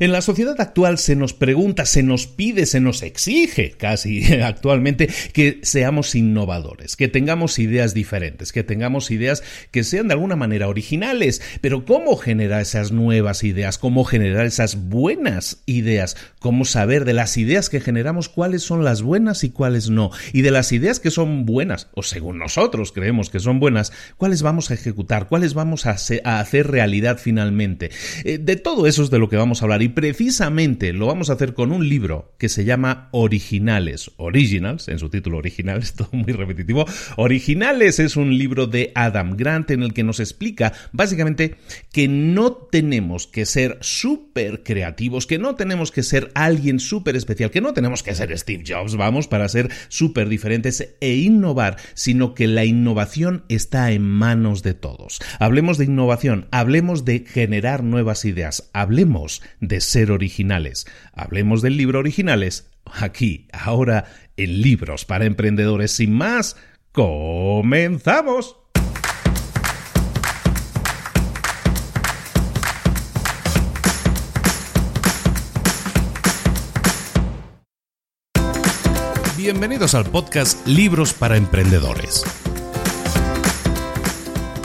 En la sociedad actual se nos pregunta, se nos pide, se nos exige casi actualmente que seamos innovadores, que tengamos ideas diferentes, que tengamos ideas que sean de alguna manera originales. Pero ¿cómo generar esas nuevas ideas? ¿Cómo generar esas buenas ideas? ¿Cómo saber de las ideas que generamos cuáles son las buenas y cuáles no? Y de las ideas que son buenas, o según nosotros creemos que son buenas, cuáles vamos a ejecutar, cuáles vamos a hacer realidad finalmente. Eh, de todo eso es de lo que vamos a y precisamente lo vamos a hacer con un libro que se llama Originales, Originals, en su título original, es todo muy repetitivo. Originales es un libro de Adam Grant en el que nos explica básicamente que no tenemos que ser súper creativos, que no tenemos que ser alguien súper especial, que no tenemos que ser Steve Jobs, vamos, para ser súper diferentes e innovar, sino que la innovación está en manos de todos. Hablemos de innovación, hablemos de generar nuevas ideas, hablemos de ser originales. Hablemos del libro Originales aquí, ahora, en Libros para Emprendedores. Sin más, comenzamos. Bienvenidos al podcast Libros para Emprendedores.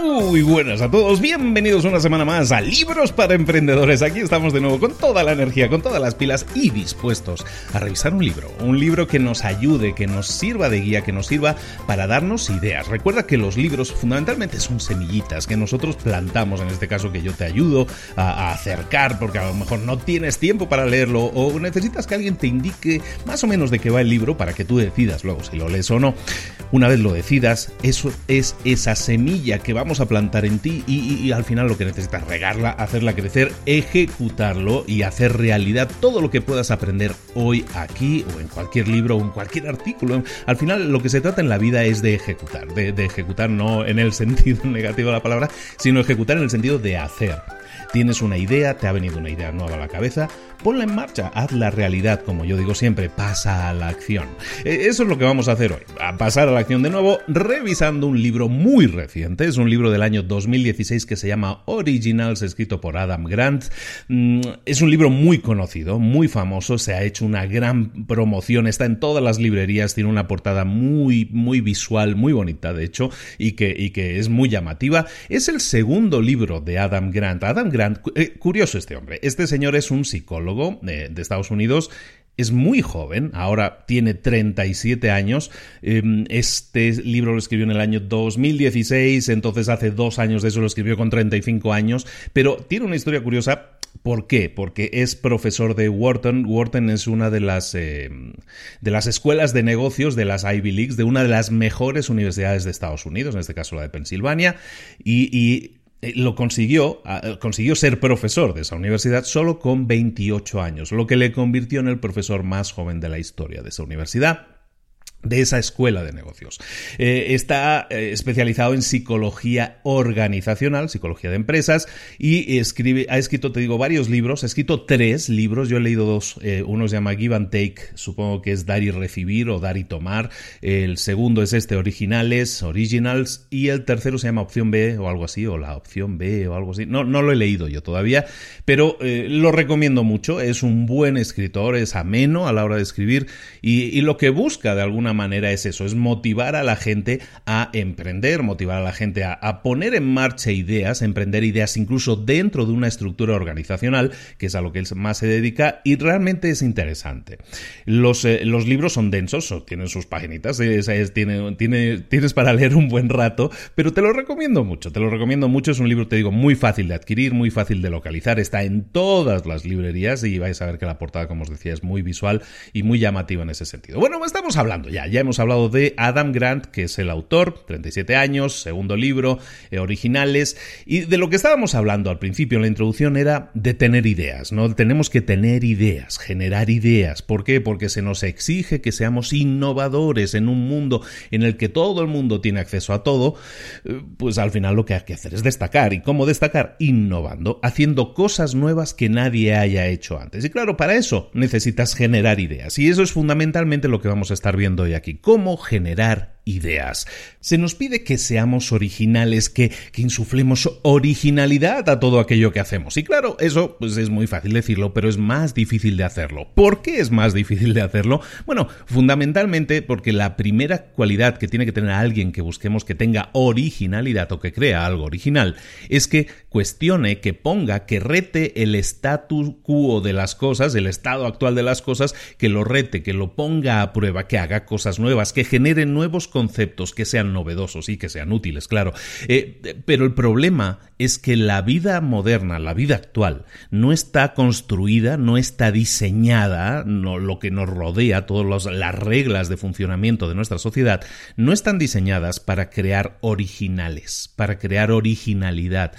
Muy buenas a todos, bienvenidos una semana más a Libros para Emprendedores. Aquí estamos de nuevo con toda la energía, con todas las pilas y dispuestos a revisar un libro. Un libro que nos ayude, que nos sirva de guía, que nos sirva para darnos ideas. Recuerda que los libros fundamentalmente son semillitas que nosotros plantamos, en este caso que yo te ayudo a, acercar, porque a lo mejor no tienes tiempo para leerlo o necesitas que alguien te indique más o menos de qué va el libro para que tú decidas luego si lo lees o no. Una vez lo decidas, eso es esa semilla que vamos vamos a plantar en ti y, al final lo que necesitas regarla, hacerla crecer, ejecutarlo y hacer realidad todo lo que puedas aprender hoy aquí o en cualquier libro o en cualquier artículo. Al final lo que se trata en la vida es de ejecutar, de, ejecutar no en el sentido negativo de la palabra, sino ejecutar en el sentido de hacer. Tienes una idea, te ha venido una idea nueva a la cabeza, ponla en marcha, haz la realidad, como yo digo siempre, pasa a la acción. E, eso es lo que vamos a hacer hoy, a pasar a la acción de nuevo, revisando un libro muy reciente, es un libro del año 2016 que se llama Originals, escrito por Adam Grant. Mm, es un libro muy conocido, muy famoso, se ha hecho una gran promoción, está en todas las librerías, tiene una portada muy, muy visual, muy bonita, de hecho, y que, y que es muy llamativa. Es el segundo libro de Adam Grant. Adam Grant eh, curioso este hombre. Este señor es un psicólogo de, Estados Unidos es muy joven, ahora tiene 37 años. Em, este libro lo escribió en el año 2016, entonces hace dos años de eso lo escribió con 35 años, pero tiene una historia curiosa. ¿Por qué? Porque es profesor de Wharton. Wharton es una de las, em, de las escuelas de negocios de las Ivy Leagues, de una de las mejores universidades de Estados Unidos, en este caso la de Pensilvania, y eh, lo consiguió, ah, consiguió ser profesor de esa universidad solo con 28 años, lo que le convirtió en el profesor más joven de la historia de esa universidad de esa escuela de negocios. Eh, está eh, especializado en psicología organizacional, psicología de empresas, y escribe, ha escrito, te digo, varios libros, ha escrito tres libros, yo he leído dos, eh, uno se llama Give and Take, supongo que es dar y recibir o dar y tomar, el segundo es este, Originales, Originals, y el tercero se llama Opción B o algo así, o la opción B o algo así, no, no lo he leído yo todavía, pero lo recomiendo mucho, es un buen escritor, es ameno a la hora de escribir, y, y lo que busca de alguna manera es eso, es motivar a la gente a emprender, motivar a la gente a, poner en marcha ideas, emprender ideas incluso dentro de una estructura organizacional, que es a lo que él más se dedica, y realmente es interesante. Los, eh, los libros son densos, tienen sus paginitas, tiene, tiene, tienes para leer un buen rato, pero te lo recomiendo mucho, te lo recomiendo mucho, es un libro, te digo, muy fácil de adquirir, muy fácil de localizar, está en todas las librerías y vais a ver que la portada, como os decía, es muy visual y muy llamativa en ese sentido. Bueno, estamos hablando ya, ya hemos hablado de Adam Grant, que es el autor, 37 años, segundo libro, eh, originales, y de lo que estábamos hablando al principio en la introducción era de tener ideas, ¿no? Tenemos que tener ideas, generar ideas. ¿Por qué? Porque se nos exige que seamos innovadores en un mundo en el que todo el mundo tiene acceso a todo, eh, pues al final lo que hay que hacer es destacar. ¿Y cómo destacar? Innovando, haciendo cosas nuevas que nadie haya hecho antes. Y claro, para eso necesitas generar ideas. Y eso es fundamentalmente lo que vamos a estar viendo hoy aquí. Cómo generar ideas. Se nos pide que seamos originales, que, que, insuflemos originalidad a todo aquello que hacemos. Y claro, eso pues es muy fácil decirlo, pero es más difícil de hacerlo. ¿Por qué es más difícil de hacerlo? Bueno, fundamentalmente porque la primera cualidad que tiene que tener alguien que busquemos que tenga originalidad o que crea algo original es que cuestione, que ponga, que rete el status quo de las cosas, el estado actual de las cosas, que lo rete, que lo ponga a prueba, que haga cosas nuevas, que genere nuevos conceptos que sean novedosos y que sean útiles, claro. Eh, pero el problema es que la vida moderna, la vida actual, no está construida, no está diseñada, no, lo que nos rodea, todas las reglas de funcionamiento de nuestra sociedad, no están diseñadas para crear originales, para crear originalidad.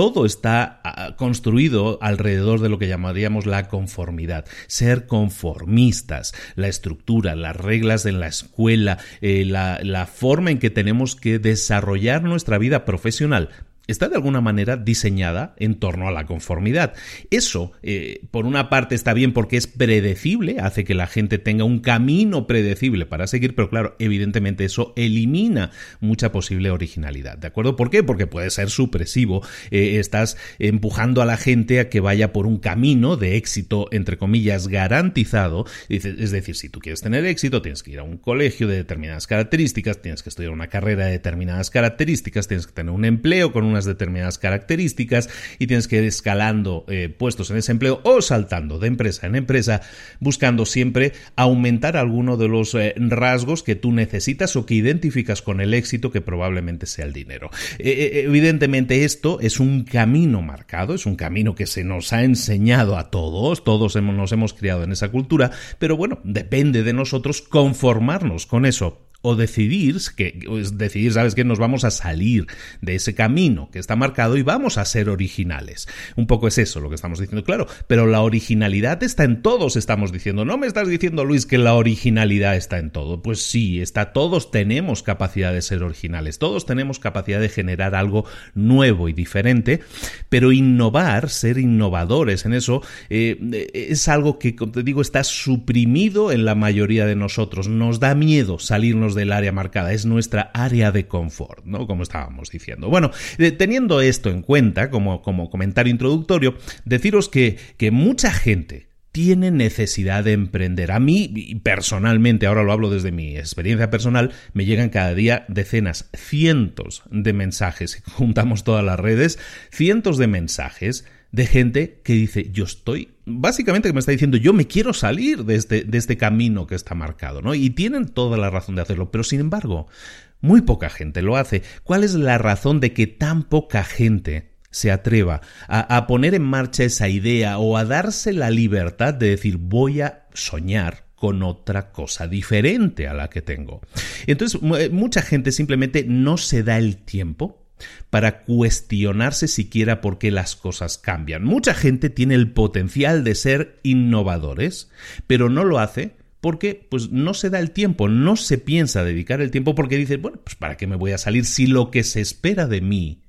Todo está ah, construido alrededor de lo que llamaríamos la conformidad, ser conformistas, la estructura, las reglas de la escuela, eh, la forma en que tenemos que desarrollar nuestra vida profesional está de alguna manera diseñada en torno a la conformidad. Eso, eh, por una parte, está bien porque es predecible, hace que la gente tenga un camino predecible para seguir, pero claro, evidentemente eso elimina mucha posible originalidad. ¿De acuerdo? ¿Por qué? Porque puede ser supresivo. Eh, estás empujando a la gente a que vaya por un camino de éxito, entre comillas, garantizado. Es decir, si tú quieres tener éxito, tienes que ir a un colegio de determinadas características, tienes que estudiar una carrera de determinadas características, tienes que tener un empleo con una determinadas características y tienes que ir escalando eh, puestos en ese empleo o saltando de empresa en empresa, buscando siempre aumentar alguno de los eh, rasgos que tú necesitas o que identificas con el éxito que probablemente sea el dinero. Eh, evidentemente esto es un camino marcado, es un camino que se nos ha enseñado a todos, todos hemos, nos hemos criado en esa cultura, pero bueno, depende de nosotros conformarnos con eso o decidir que decidir, sabes que nos vamos a salir de ese camino que está marcado y vamos a ser originales. Un poco es eso lo que estamos diciendo, claro, pero la originalidad está en todos, estamos diciendo. No me estás diciendo, Luis, que la originalidad está en todo. Pues sí, está todos tenemos capacidad de ser originales, todos tenemos capacidad de generar algo nuevo y diferente, pero innovar, ser innovadores en eso eh, es algo que, como te digo, está suprimido en la mayoría de nosotros. Nos da miedo salirnos del área marcada, es nuestra área de confort, ¿no? Como estábamos diciendo. Bueno, eh, teniendo esto en cuenta, como, como comentario introductorio, deciros que, que mucha gente tiene necesidad de emprender. A mí, personalmente, ahora lo hablo desde mi experiencia personal, me llegan cada día decenas, cientos de mensajes, juntamos todas las redes, cientos de mensajes de gente que dice, yo estoy, básicamente que me está diciendo, yo me quiero salir de este, de este camino que está marcado, ¿no? Y tienen toda la razón de hacerlo, pero sin embargo, muy poca gente lo hace. ¿Cuál es la razón de que tan poca gente se atreva a, a poner en marcha esa idea o a darse la libertad de decir, voy a soñar con otra cosa diferente a la que tengo? Entonces, mucha gente simplemente no se da el tiempo para cuestionarse siquiera por qué las cosas cambian. Mucha gente tiene el potencial de ser innovadores, pero no lo hace porque pues no se da el tiempo, no se piensa dedicar el tiempo porque dice, bueno, pues para qué me voy a salir si lo que se espera de mí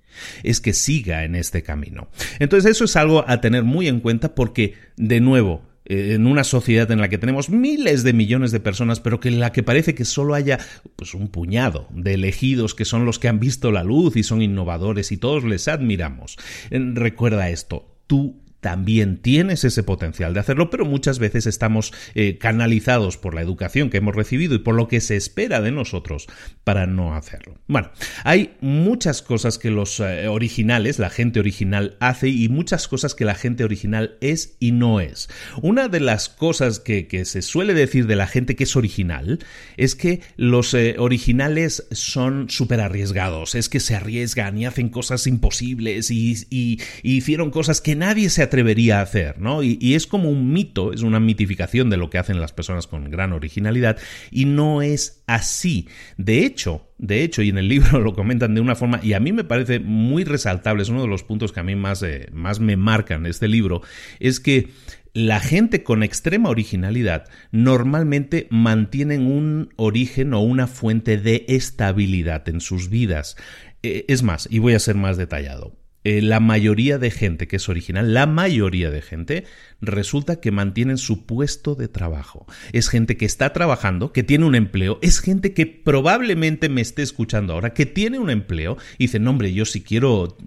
es que siga en este camino. Entonces eso es algo a tener muy en cuenta porque, de nuevo, en una sociedad en la que tenemos miles de millones de personas, pero que en la que parece que solo haya pues un puñado de elegidos que son los que han visto la luz y son innovadores y todos les admiramos. Recuerda esto, tú también tienes ese potencial de hacerlo, pero muchas veces estamos eh, canalizados por la educación que hemos recibido y por lo que se espera de nosotros para no hacerlo. Bueno, hay muchas cosas que los eh, originales, la gente original hace y muchas cosas que la gente original es y no es. Una de las cosas que, se suele decir de la gente que es original es que los eh, originales son súper arriesgados, es que se arriesgan y hacen cosas imposibles y, y hicieron cosas que nadie se atrevería a hacer, ¿no? Y, es como un mito, es una mitificación de lo que hacen las personas con gran originalidad y no es así. De hecho, de hecho, y en el libro lo comentan de una forma, y a mí me parece muy resaltable, es uno de los puntos que a mí más, eh, más me marcan este libro, es que la gente con extrema originalidad normalmente mantienen un origen o una fuente de estabilidad en sus vidas. Eh, es más, y voy a ser más detallado, eh, la mayoría de gente que es original, la mayoría de gente resulta que mantienen su puesto de trabajo. Es gente que está trabajando, que tiene un empleo, es gente que probablemente me esté escuchando ahora, que tiene un empleo y dice, no hombre, yo si quiero,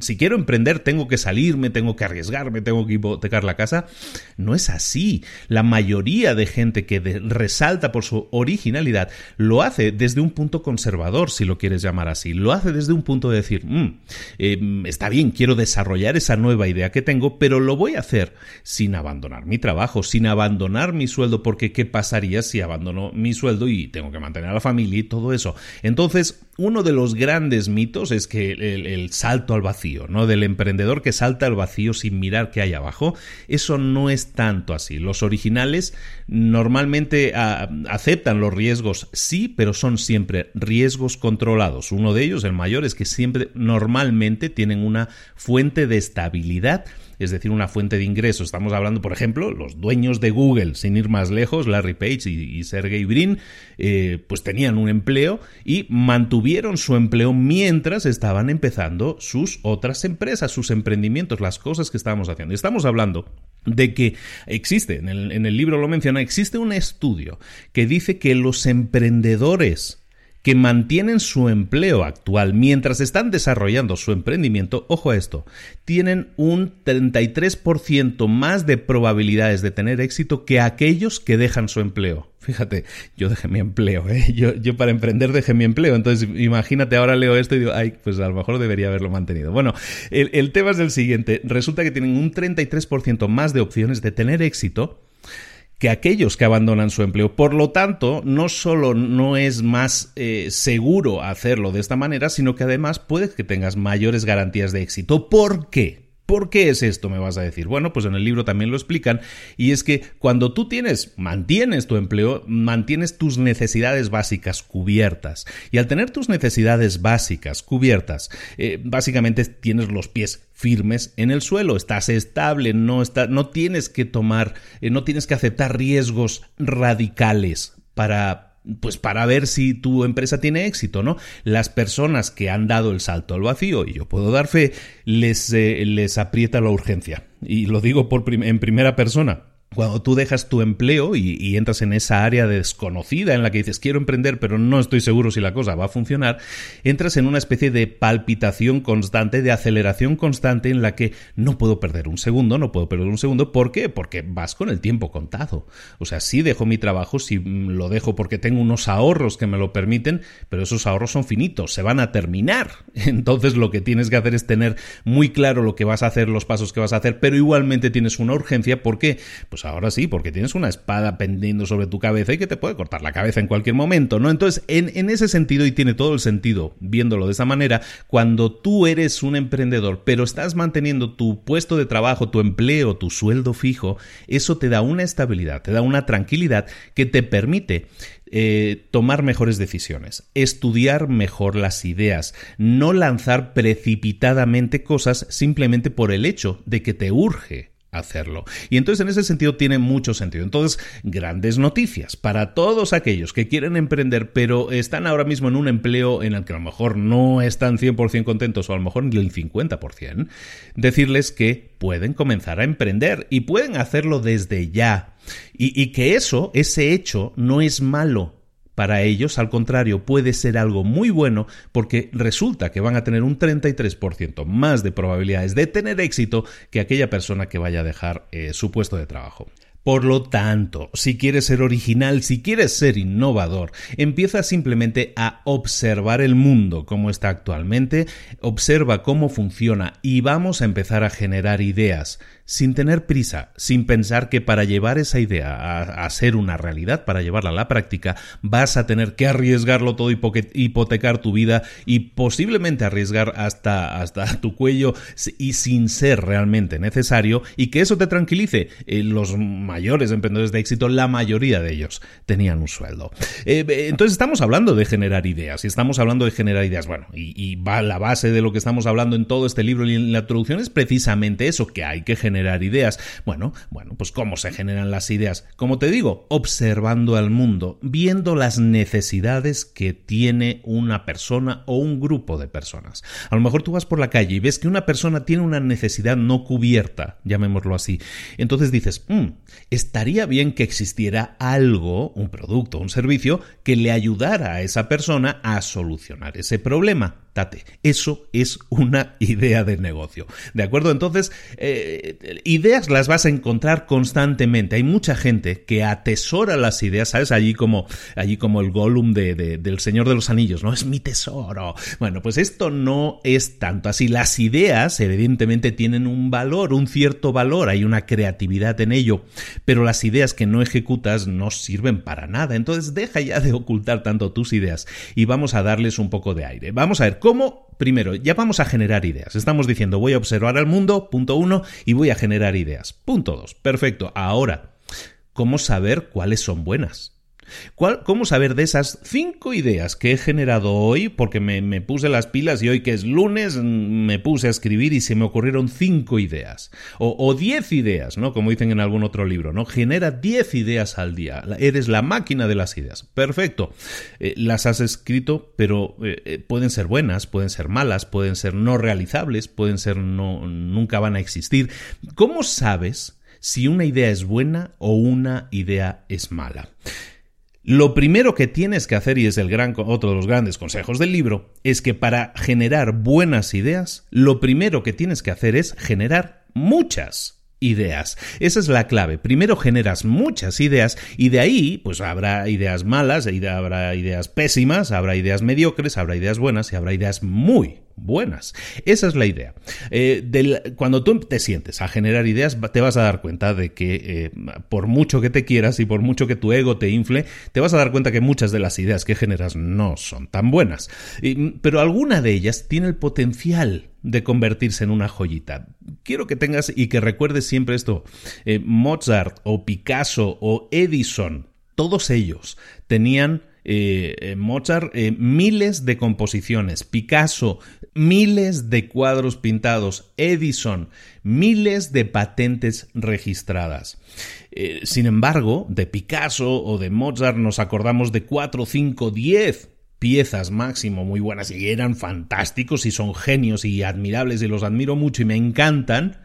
si quiero emprender tengo que salirme, tengo que arriesgarme, tengo que hipotecar la casa. No es así. La mayoría de gente que resalta por su originalidad lo hace desde un punto conservador, si lo quieres llamar así. Lo hace desde un punto de decir, mm, eh, está bien, quiero desarrollar esa nueva idea que tengo, pero lo voy a hacer sin abandonar mi trabajo, sin abandonar mi sueldo, porque ¿qué pasaría si abandono mi sueldo y tengo que mantener a la familia y todo eso? Entonces, uno de los grandes mitos es que el, salto al vacío, ¿no? Del emprendedor que salta al vacío sin mirar qué hay abajo, eso no es tanto así. Los originales normalmente ah, aceptan los riesgos, sí, pero son siempre riesgos controlados. Uno de ellos, el mayor, es que siempre normalmente tienen una fuente de estabilidad es decir, una fuente de ingresos. Estamos hablando, por ejemplo, los dueños de Google, sin ir más lejos, Larry Page y, Sergey Brin, eh, pues tenían un empleo y mantuvieron su empleo mientras estaban empezando sus otras empresas, sus emprendimientos, las cosas que estábamos haciendo. Estamos hablando de que existe, en el, en el libro lo menciona, existe un estudio que dice que los emprendedores que mantienen su empleo actual mientras están desarrollando su emprendimiento, ojo a esto, tienen un 33% más de probabilidades de tener éxito que aquellos que dejan su empleo. Fíjate, yo dejé mi empleo, ¿eh? yo, para emprender dejé mi empleo, entonces imagínate, ahora leo esto y digo, ay, pues a lo mejor debería haberlo mantenido. Bueno, el, el tema es el siguiente, resulta que tienen un 33% más de opciones de tener éxito que aquellos que abandonan su empleo. Por lo tanto, no solo no es más eh, seguro hacerlo de esta manera, sino que además puede que tengas mayores garantías de éxito. ¿Por qué? ¿Por qué es esto? Me vas a decir. Bueno, pues en el libro también lo explican. Y es que cuando tú tienes, mantienes tu empleo, mantienes tus necesidades básicas cubiertas. Y al tener tus necesidades básicas cubiertas, eh, básicamente tienes los pies firmes en el suelo, estás estable, no, está, no tienes que tomar, eh, no tienes que aceptar riesgos radicales para pues para ver si tu empresa tiene éxito, ¿no? Las personas que han dado el salto al vacío, y yo puedo dar fe, les, eh, les aprieta la urgencia. Y lo digo por en primera persona cuando tú dejas tu empleo y, entras en esa área desconocida en la que dices quiero emprender pero no estoy seguro si la cosa va a funcionar, entras en una especie de palpitación constante, de aceleración constante en la que no puedo perder un segundo, no puedo perder un segundo. ¿Por qué? Porque vas con el tiempo contado. O sea, sí dejo mi trabajo, sí lo dejo porque tengo unos ahorros que me lo permiten, pero esos ahorros son finitos, se van a terminar. Entonces lo que tienes que hacer es tener muy claro lo que vas a hacer, los pasos que vas a hacer, pero igualmente tienes una urgencia. ¿Por qué? Pues pues ahora sí, porque tienes una espada pendiendo sobre tu cabeza y que te puede cortar la cabeza en cualquier momento, ¿no? Entonces, en, ese sentido, y tiene todo el sentido viéndolo de esa manera, cuando tú eres un emprendedor, pero estás manteniendo tu puesto de trabajo, tu empleo, tu sueldo fijo, eso te da una estabilidad, te da una tranquilidad que te permite eh, tomar mejores decisiones, estudiar mejor las ideas, no lanzar precipitadamente cosas simplemente por el hecho de que te urge hacerlo. Y entonces en ese sentido tiene mucho sentido. Entonces, grandes noticias para todos aquellos que quieren emprender pero están ahora mismo en un empleo en el que a lo mejor no están 100% contentos o a lo mejor ni el 50%, decirles que pueden comenzar a emprender y pueden hacerlo desde ya. Y, y que eso, ese hecho, no es malo para ellos, al contrario, puede ser algo muy bueno porque resulta que van a tener un 33% más de probabilidades de tener éxito que aquella persona que vaya a dejar eh, su puesto de trabajo. Por lo tanto, si quieres ser original, si quieres ser innovador, empieza simplemente a observar el mundo como está actualmente, observa cómo funciona y vamos a empezar a generar ideas sin tener prisa, sin pensar que para llevar esa idea a, ser una realidad, para llevarla a la práctica, vas a tener que arriesgarlo todo, hipotecar tu vida y posiblemente arriesgar hasta, hasta tu cuello y sin ser realmente necesario y que eso te tranquilice. Eh, los mayores emprendedores de éxito, la mayoría de ellos tenían un sueldo. Eh, entonces estamos hablando de generar ideas y estamos hablando de generar ideas. Bueno, y, y va la base de lo que estamos hablando en todo este libro y en la introducción es precisamente eso, que hay que generar generar ideas. Bueno, bueno, pues cómo se generan las ideas. Como te digo, observando al mundo, viendo las necesidades que tiene una persona o un grupo de personas. A lo mejor tú vas por la calle y ves que una persona tiene una necesidad no cubierta, llamémoslo así. Entonces dices, mm, estaría bien que existiera algo, un producto, un servicio, que le ayudara a esa persona a solucionar ese problema. Eso es una idea de negocio. ¿De acuerdo? Entonces, eh, ideas las vas a encontrar constantemente. Hay mucha gente que atesora las ideas, ¿sabes? Allí como, allí como el Gollum de, del Señor de los Anillos, ¿no? Es mi tesoro. Bueno, pues esto no es tanto así. Las ideas, evidentemente, tienen un valor, un cierto valor, hay una creatividad en ello, pero las ideas que no ejecutas no sirven para nada. Entonces, deja ya de ocultar tanto tus ideas y vamos a darles un poco de aire. Vamos a ver ¿Cómo? Primero, ya vamos a generar ideas. Estamos diciendo, voy a observar al mundo, punto uno, y voy a generar ideas. Punto dos. Perfecto. Ahora, ¿cómo saber cuáles son buenas? ¿Cómo saber de esas cinco ideas que he generado hoy? Porque me, puse las pilas y hoy que es lunes me puse a escribir y se me ocurrieron cinco ideas. O, diez ideas, ¿no? Como dicen en algún otro libro, ¿no? Genera diez ideas al día. Eres la máquina de las ideas. Perfecto. Eh, las has escrito, pero eh, eh, pueden ser buenas, pueden ser malas, pueden ser no realizables, pueden ser no, nunca van a existir. ¿Cómo sabes si una idea es buena o una idea es mala? Lo primero que tienes que hacer, y es el gran, otro de los grandes consejos del libro, es que para generar buenas ideas, lo primero que tienes que hacer es generar muchas ideas. Esa es la clave. Primero generas muchas ideas y de ahí pues habrá ideas malas, habrá ideas pésimas, habrá ideas mediocres, habrá ideas buenas y habrá ideas muy buenas. Esa es la idea. Eh, cuando tú te sientes a generar ideas, te vas a dar cuenta de que eh, por mucho que te quieras y por mucho que tu ego te infle, te vas a dar cuenta que muchas de las ideas que generas no son tan buenas. pero alguna de ellas tiene el potencial de convertirse en una joyita. Quiero que tengas y que recuerdes siempre esto. Eh, Mozart o Picasso o Edison, todos ellos tenían eh, eh, Mozart miles de composiciones, Picasso miles de cuadros pintados, Edison miles de patentes registradas. sin embargo, de Picasso o de Mozart nos acordamos de 4, 5, 10 piezas máximo muy buenas y eran fantásticos y son genios y admirables y los admiro mucho y me encantan,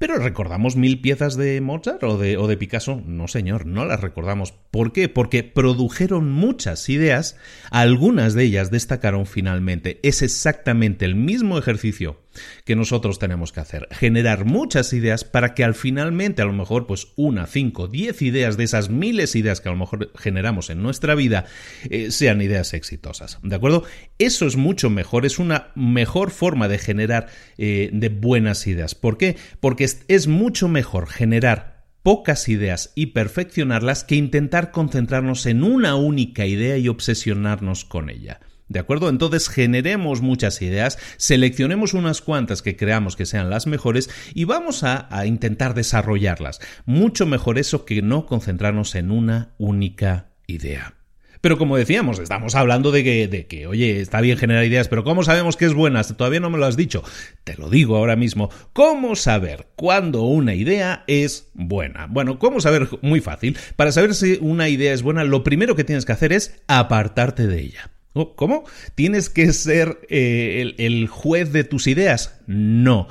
pero ¿recordamos mil piezas de Mozart o de, o de Picasso? No, señor, no las recordamos. ¿Por qué? Porque produjeron muchas ideas, algunas de ellas destacaron finalmente. Es exactamente el mismo ejercicio que nosotros tenemos que hacer. Generar muchas ideas para que al finalmente, a lo mejor, pues una, cinco, diez ideas de esas miles de ideas que a lo mejor generamos en nuestra vida eh, sean ideas exitosas. ¿De acuerdo? Eso es mucho mejor, es una mejor forma de generar eh, de buenas ideas. ¿Por qué? Porque es mucho mejor generar pocas ideas y perfeccionarlas que intentar concentrarnos en una única idea y obsesionarnos con ella. ¿De acuerdo? Entonces generemos muchas ideas, seleccionemos unas cuantas que creamos que sean las mejores y vamos a, intentar desarrollarlas. Mucho mejor eso que no concentrarnos en una única idea. Pero como decíamos, estamos hablando de que, de que, oye, está bien generar ideas, pero ¿cómo sabemos que es buena? Todavía no me lo has dicho. Te lo digo ahora mismo. ¿Cómo saber cuándo una idea es buena? Bueno, ¿cómo saber? Muy fácil. Para saber si una idea es buena, lo primero que tienes que hacer es apartarte de ella. ¿Cómo? ¿Tienes que ser eh, el juez de tus ideas? No.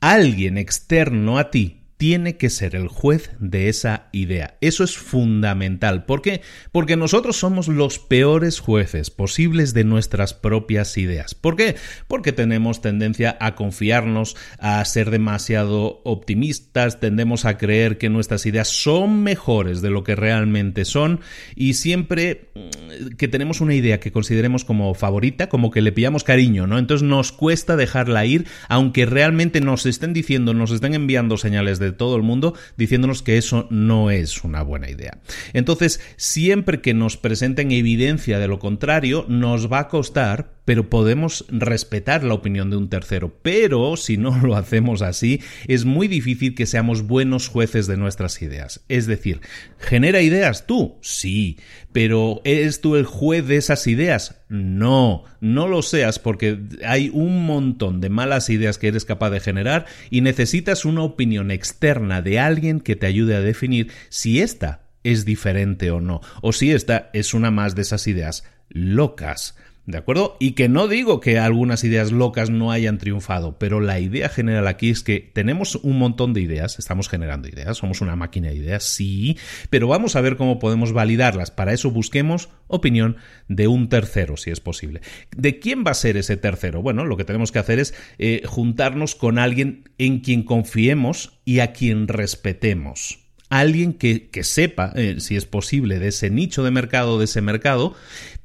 Alguien externo a ti tiene que ser el juez de esa idea. Eso es fundamental. ¿Por qué? Porque nosotros somos los peores jueces posibles de nuestras propias ideas. ¿Por qué? Porque tenemos tendencia a confiarnos, a ser demasiado optimistas, tendemos a creer que nuestras ideas son mejores de lo que realmente son y siempre mm, que tenemos una idea que consideremos como favorita, como que le pillamos cariño, ¿no? Entonces nos cuesta dejarla ir, aunque realmente nos estén diciendo, nos estén enviando señales de todo el mundo diciéndonos que eso no es una buena idea. Entonces, siempre que nos presenten evidencia de lo contrario, nos va a costar, pero podemos respetar la opinión de un tercero. Pero si no lo hacemos así, es muy difícil que seamos buenos jueces de nuestras ideas. Es decir, ¿genera ideas tú? Sí, pero ¿eres tú el juez de esas ideas? No, no lo seas porque hay un montón de malas ideas que eres capaz de generar y necesitas una opinión externa de alguien que te ayude a definir si esta es diferente o no, o si esta es una más de esas ideas locas. ¿De acuerdo? Y que no digo que algunas ideas locas no hayan triunfado, pero la idea general aquí es que tenemos un montón de ideas, estamos generando ideas, somos una máquina de ideas, sí, pero vamos a ver cómo podemos validarlas. Para eso busquemos opinión de un tercero, si es posible. ¿De quién va a ser ese tercero? Bueno, lo que tenemos que hacer es eh, juntarnos con alguien en quien confiemos y a quien respetemos alguien que, sepa, eh, si es posible, de ese nicho de mercado, de ese mercado,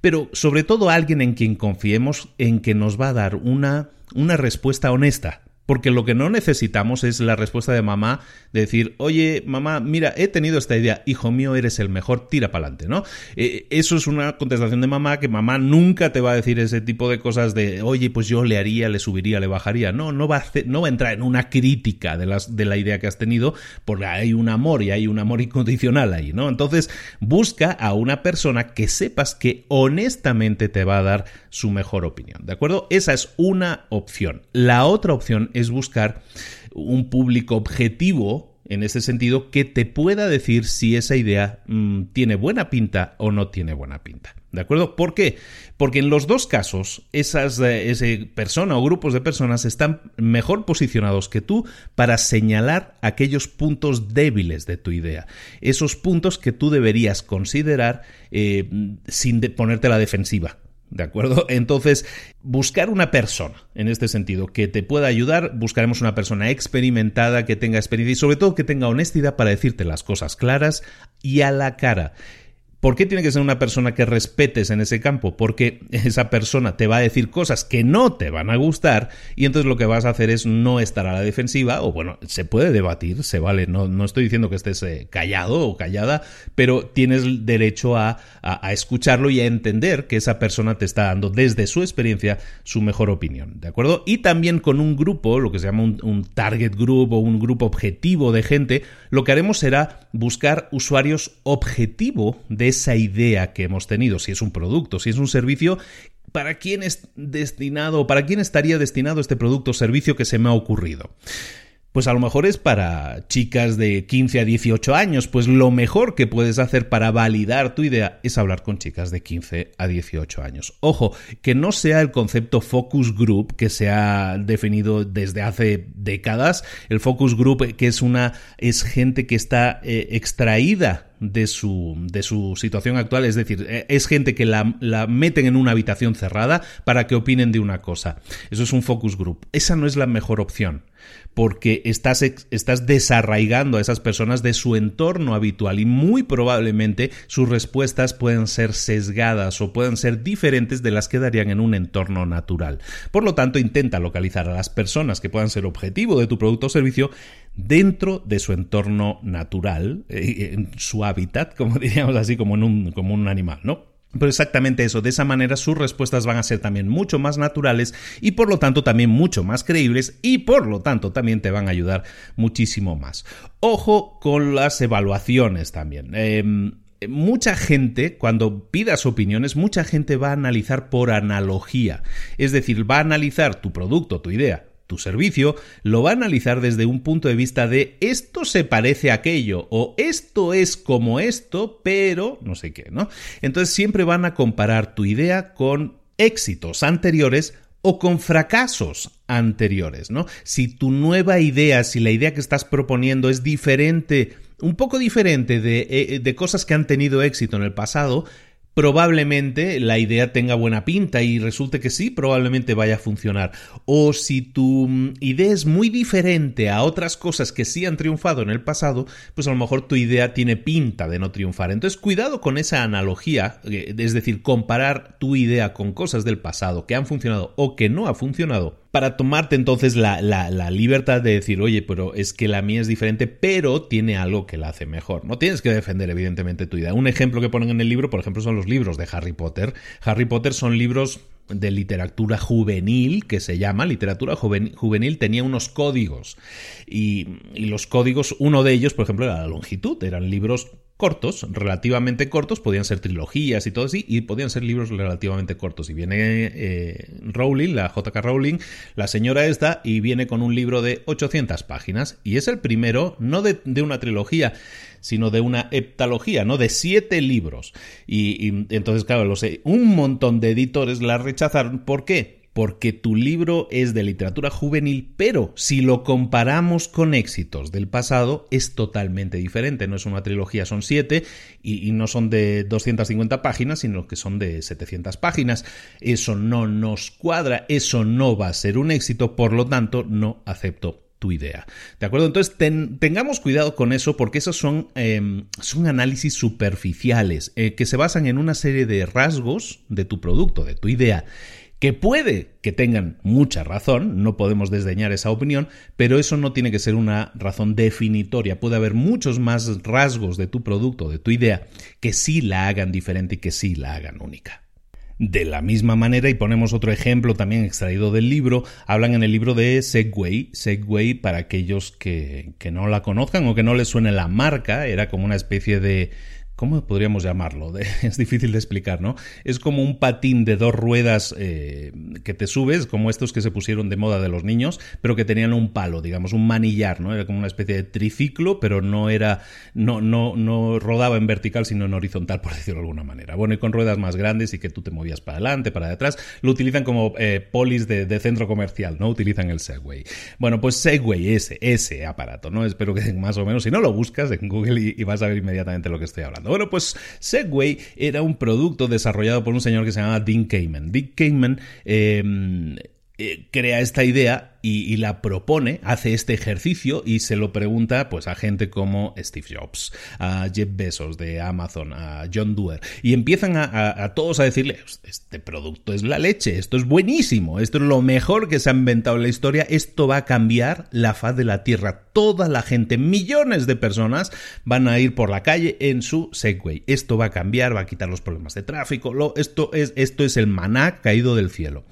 pero sobre todo alguien en quien confiemos en que nos va a dar una, una respuesta honesta porque lo que no necesitamos es la respuesta de mamá de decir, oye, mamá, mira, he tenido esta idea, hijo mío, eres el mejor, tira para adelante, ¿no? Eh, eso es una contestación de mamá que mamá nunca te va a decir ese tipo de cosas de, oye, pues yo le haría, le subiría, le bajaría. No, no va a, no va a entrar en una crítica de, las, de la idea que has tenido, porque hay un amor y hay un amor incondicional ahí, ¿no? Entonces, busca a una persona que sepas que honestamente te va a dar su mejor opinión, ¿de acuerdo? Esa es una opción. La otra opción es buscar un público objetivo en ese sentido que te pueda decir si esa idea mm, tiene buena pinta o no tiene buena pinta. ¿De acuerdo? ¿Por qué? Porque en los dos casos, esas eh, ese persona o grupos de personas están mejor posicionados que tú para señalar aquellos puntos débiles de tu idea. Esos puntos que tú deberías considerar eh, sin ponerte la defensiva. ¿De acuerdo? Entonces, buscar una persona, en este sentido, que te pueda ayudar, buscaremos una persona experimentada, que tenga experiencia y sobre todo que tenga honestidad para decirte las cosas claras y a la cara. ¿Por qué tiene que ser una persona que respetes en ese campo? Porque esa persona te va a decir cosas que no te van a gustar y entonces lo que vas a hacer es no estar a la defensiva o bueno, se puede debatir, se vale, no, no estoy diciendo que estés eh, callado o callada, pero tienes derecho a, a, escucharlo y a entender que esa persona te está dando desde su experiencia su mejor opinión, ¿de acuerdo? Y también con un grupo, lo que se llama un, un target group o un grupo objetivo de gente, lo que haremos será buscar usuarios objetivo de esa idea que hemos tenido, si es un producto, si es un servicio, ¿para quién es destinado, para quién estaría destinado este producto o servicio que se me ha ocurrido? Pues a lo mejor es para chicas de 15 a 18 años, pues lo mejor que puedes hacer para validar tu idea es hablar con chicas de 15 a 18 años. Ojo, que no sea el concepto focus group que se ha definido desde hace décadas, el focus group que es una es gente que está eh, extraída de su, de su situación actual, es decir, eh, es gente que la, la, meten en una habitación cerrada para que opinen de una cosa. Eso es un focus group. Esa no es la mejor opción porque estás, estás desarraigando a esas personas de su entorno habitual y muy probablemente sus respuestas pueden ser sesgadas o pueden ser diferentes de las que darían en un entorno natural. Por lo tanto, intenta localizar a las personas que puedan ser objetivo de tu producto o servicio dentro de su entorno natural, eh, en su hábitat, como diríamos así, como en un, como un animal, ¿no? Pero exactamente eso, de esa manera sus respuestas van a ser también mucho más naturales y por lo tanto también mucho más creíbles y por lo tanto también te van a ayudar muchísimo más. Ojo con las evaluaciones también. Em, mucha gente, cuando pidas opiniones, mucha gente va a analizar por analogía. Es decir, va a analizar tu producto, tu idea, tu servicio, lo va a analizar desde un punto de vista de esto se parece a aquello o esto es como esto, pero no sé qué, ¿no? Entonces siempre van a comparar tu idea con éxitos anteriores o con fracasos anteriores, ¿no? Si tu nueva idea, si la idea que estás proponiendo es diferente, un poco diferente de, eh, de cosas que han tenido éxito en el pasado, probablemente la idea tenga buena pinta y resulte que sí, probablemente vaya a funcionar. O si tu mm, idea es muy diferente a otras cosas que sí han triunfado en el pasado, pues a lo mejor tu idea tiene pinta de no triunfar. Entonces, cuidado con esa analogía, eh, es decir, comparar tu idea con cosas del pasado que han funcionado o que no ha funcionado para tomarte entonces la, libertad de decir, oye, pero es que la mía es diferente, pero tiene algo que la hace mejor. No tienes que defender, evidentemente, tu idea. Un ejemplo que ponen en el libro, por ejemplo, son los libros de Harry Potter. Harry Potter son libros de literatura juvenil, que se llama literatura juvenil, tenía unos códigos. Y, y, los códigos, uno de ellos, por ejemplo, era la longitud. Eran libros cortos, relativamente cortos, podían ser trilogías y todo así, y podían ser libros relativamente cortos. Y viene eh, Rowling, la JK Rowling, la señora esta, y viene con un libro de 800 páginas, y es el primero, no de, una trilogía, sino de una heptalogía, ¿no? De siete libros. Y, y entonces, claro, lo sé, un montón de editores la rechazaron. ¿Por qué? Porque tu libro es de literatura juvenil, pero si lo comparamos con éxitos del pasado, es totalmente diferente. No es una trilogía, son siete y, no son de 250 páginas, sino que son de 700 páginas. Eso no nos cuadra, eso no va a ser un éxito, por lo tanto, no acepto tu idea. ¿De acuerdo? Entonces tengamos cuidado con eso porque esos son, em, son análisis superficiales eh, que se basan en una serie de rasgos de tu producto, de tu idea que puede que tengan mucha razón, no podemos desdeñar esa opinión, pero eso no tiene que ser una razón definitoria. Puede haber muchos más rasgos de tu producto, de tu idea, que sí la hagan diferente y que sí la hagan única. De la misma manera, y ponemos otro ejemplo también extraído del libro, hablan en el libro de Segway. Segway, para aquellos que, que no la conozcan o que no les suene la marca, era como una especie de ¿Cómo podríamos llamarlo? es difícil de explicar, ¿no? Es como un patín de dos ruedas eh, que te subes, como estos que se pusieron de moda de los niños, pero que tenían un palo, digamos, un manillar, ¿no? Era como una especie de triciclo, pero no era, no, no, no rodaba en vertical, sino en horizontal, por decirlo de alguna manera. Bueno, y con ruedas más grandes y que tú te movías para adelante, para detrás, lo utilizan como eh, polis de, centro comercial, ¿no? Utilizan el Segway. Bueno, pues Segway, ese, ese aparato, ¿no? Espero que más o menos, si no lo buscas en Google y, y vas a ver inmediatamente lo que estoy hablando. Bueno, pues Segway era un producto desarrollado por un señor que se llamaba Dean Kamen. Dean Kamen em, eh, crea esta idea y, la propone, hace este ejercicio y se lo pregunta pues a gente como Steve Jobs, a Jeff Bezos de Amazon, a John Doerr. Y empiezan a, todos a decirle este producto es la leche, esto es buenísimo, esto es lo mejor que se ha inventado en la historia, esto va a cambiar la faz de la Tierra, toda la gente, millones de personas van a ir por la calle en su Segway, esto va a cambiar, va a quitar los problemas de tráfico, lo, esto, es, esto es el maná caído del cielo.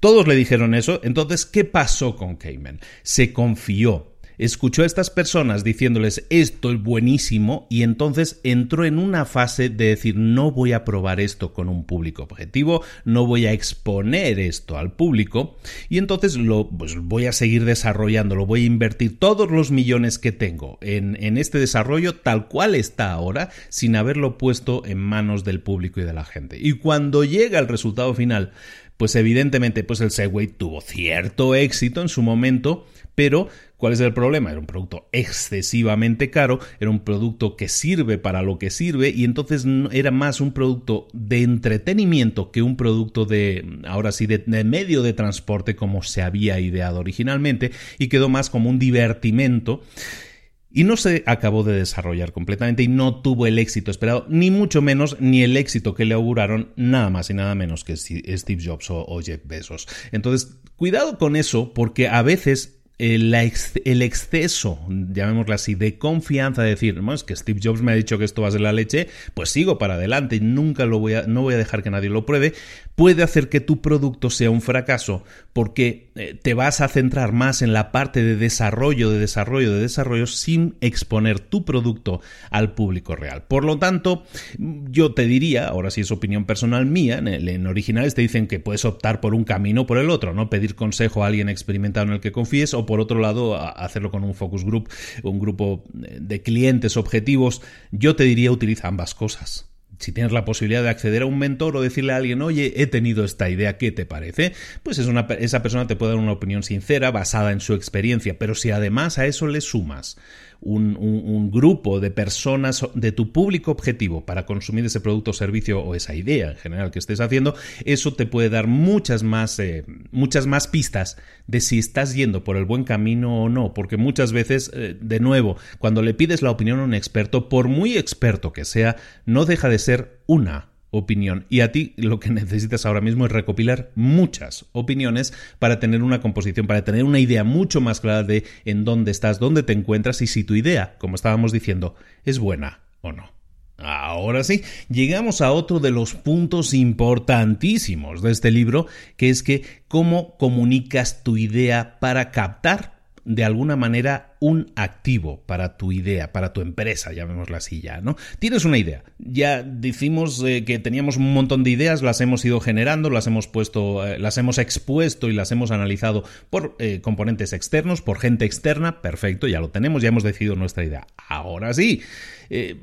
Todos le dijeron eso, entonces, ¿qué pasó con Cayman? Se confió, escuchó a estas personas diciéndoles esto es buenísimo y entonces entró en una fase de decir no voy a probar esto con un público objetivo, no voy a exponer esto al público y entonces lo pues voy a seguir desarrollándolo, voy a invertir todos los millones que tengo en, en este desarrollo tal cual está ahora sin haberlo puesto en manos del público y de la gente. Y cuando llega el resultado final, pues evidentemente pues el Segway tuvo cierto éxito en su momento, pero ¿cuál es el problema? Era un producto excesivamente caro, era un producto que sirve para lo que sirve y entonces era más un producto de entretenimiento que un producto de, ahora sí, de, de medio de transporte como se había ideado originalmente y quedó más como un divertimento y no se acabó de desarrollar completamente y no tuvo el éxito esperado, ni mucho menos ni el éxito que le auguraron nada más y nada menos que Steve Jobs o, Jeff Bezos. Entonces, cuidado con eso porque a veces el, el, exceso, llamémoslo así, de confianza, de decir, no, es que Steve Jobs me ha dicho que esto va a ser la leche, pues sigo para adelante y nunca lo voy a, no voy a dejar que nadie lo pruebe, puede hacer que tu producto sea un fracaso porque eh, te vas a centrar más en la parte de desarrollo, de desarrollo, de desarrollo sin exponer tu producto al público real. Por lo tanto, yo te diría, ahora sí es opinión personal mía, en, en originales te dicen que puedes optar por un camino o por el otro, ¿no? Pedir consejo a alguien experimentado en el que confíes o por otro lado hacerlo con un focus group, un grupo de clientes objetivos. Yo te diría utiliza ambas cosas si tienes la posibilidad de acceder a un mentor o decirle a alguien, oye, he tenido esta idea, ¿qué te parece? Pues esa persona te puede dar una opinión sincera, basada en su experiencia, pero si además a eso le sumas un, grupo de personas de tu público objetivo para consumir ese producto o servicio o esa idea en general que estés haciendo, eso te puede dar muchas más, eh, muchas más pistas de si estás yendo por el buen camino o no, porque muchas veces, eh, de nuevo, cuando le pides la opinión a un experto, por muy experto que sea, no deja de ser una opinión. Y a ti lo que necesitas ahora mismo es recopilar muchas opiniones para tener una composición, para tener una idea mucho más clara de en dónde estás, dónde te encuentras y si tu idea, como estábamos diciendo, es buena o no. Ahora sí, llegamos a otro de los puntos importantísimos de este libro, que es que cómo comunicas tu idea para captar de alguna manera un activo para tu idea, para tu empresa, llamémosla así ya, ¿no? Tienes una idea. Ya decimos eh, que teníamos un montón de ideas, las hemos ido generando, las hemos puesto, eh, las hemos expuesto y las hemos analizado por eh, componentes externos, por gente externa, perfecto, ya lo tenemos, ya hemos decidido nuestra idea. Ahora sí,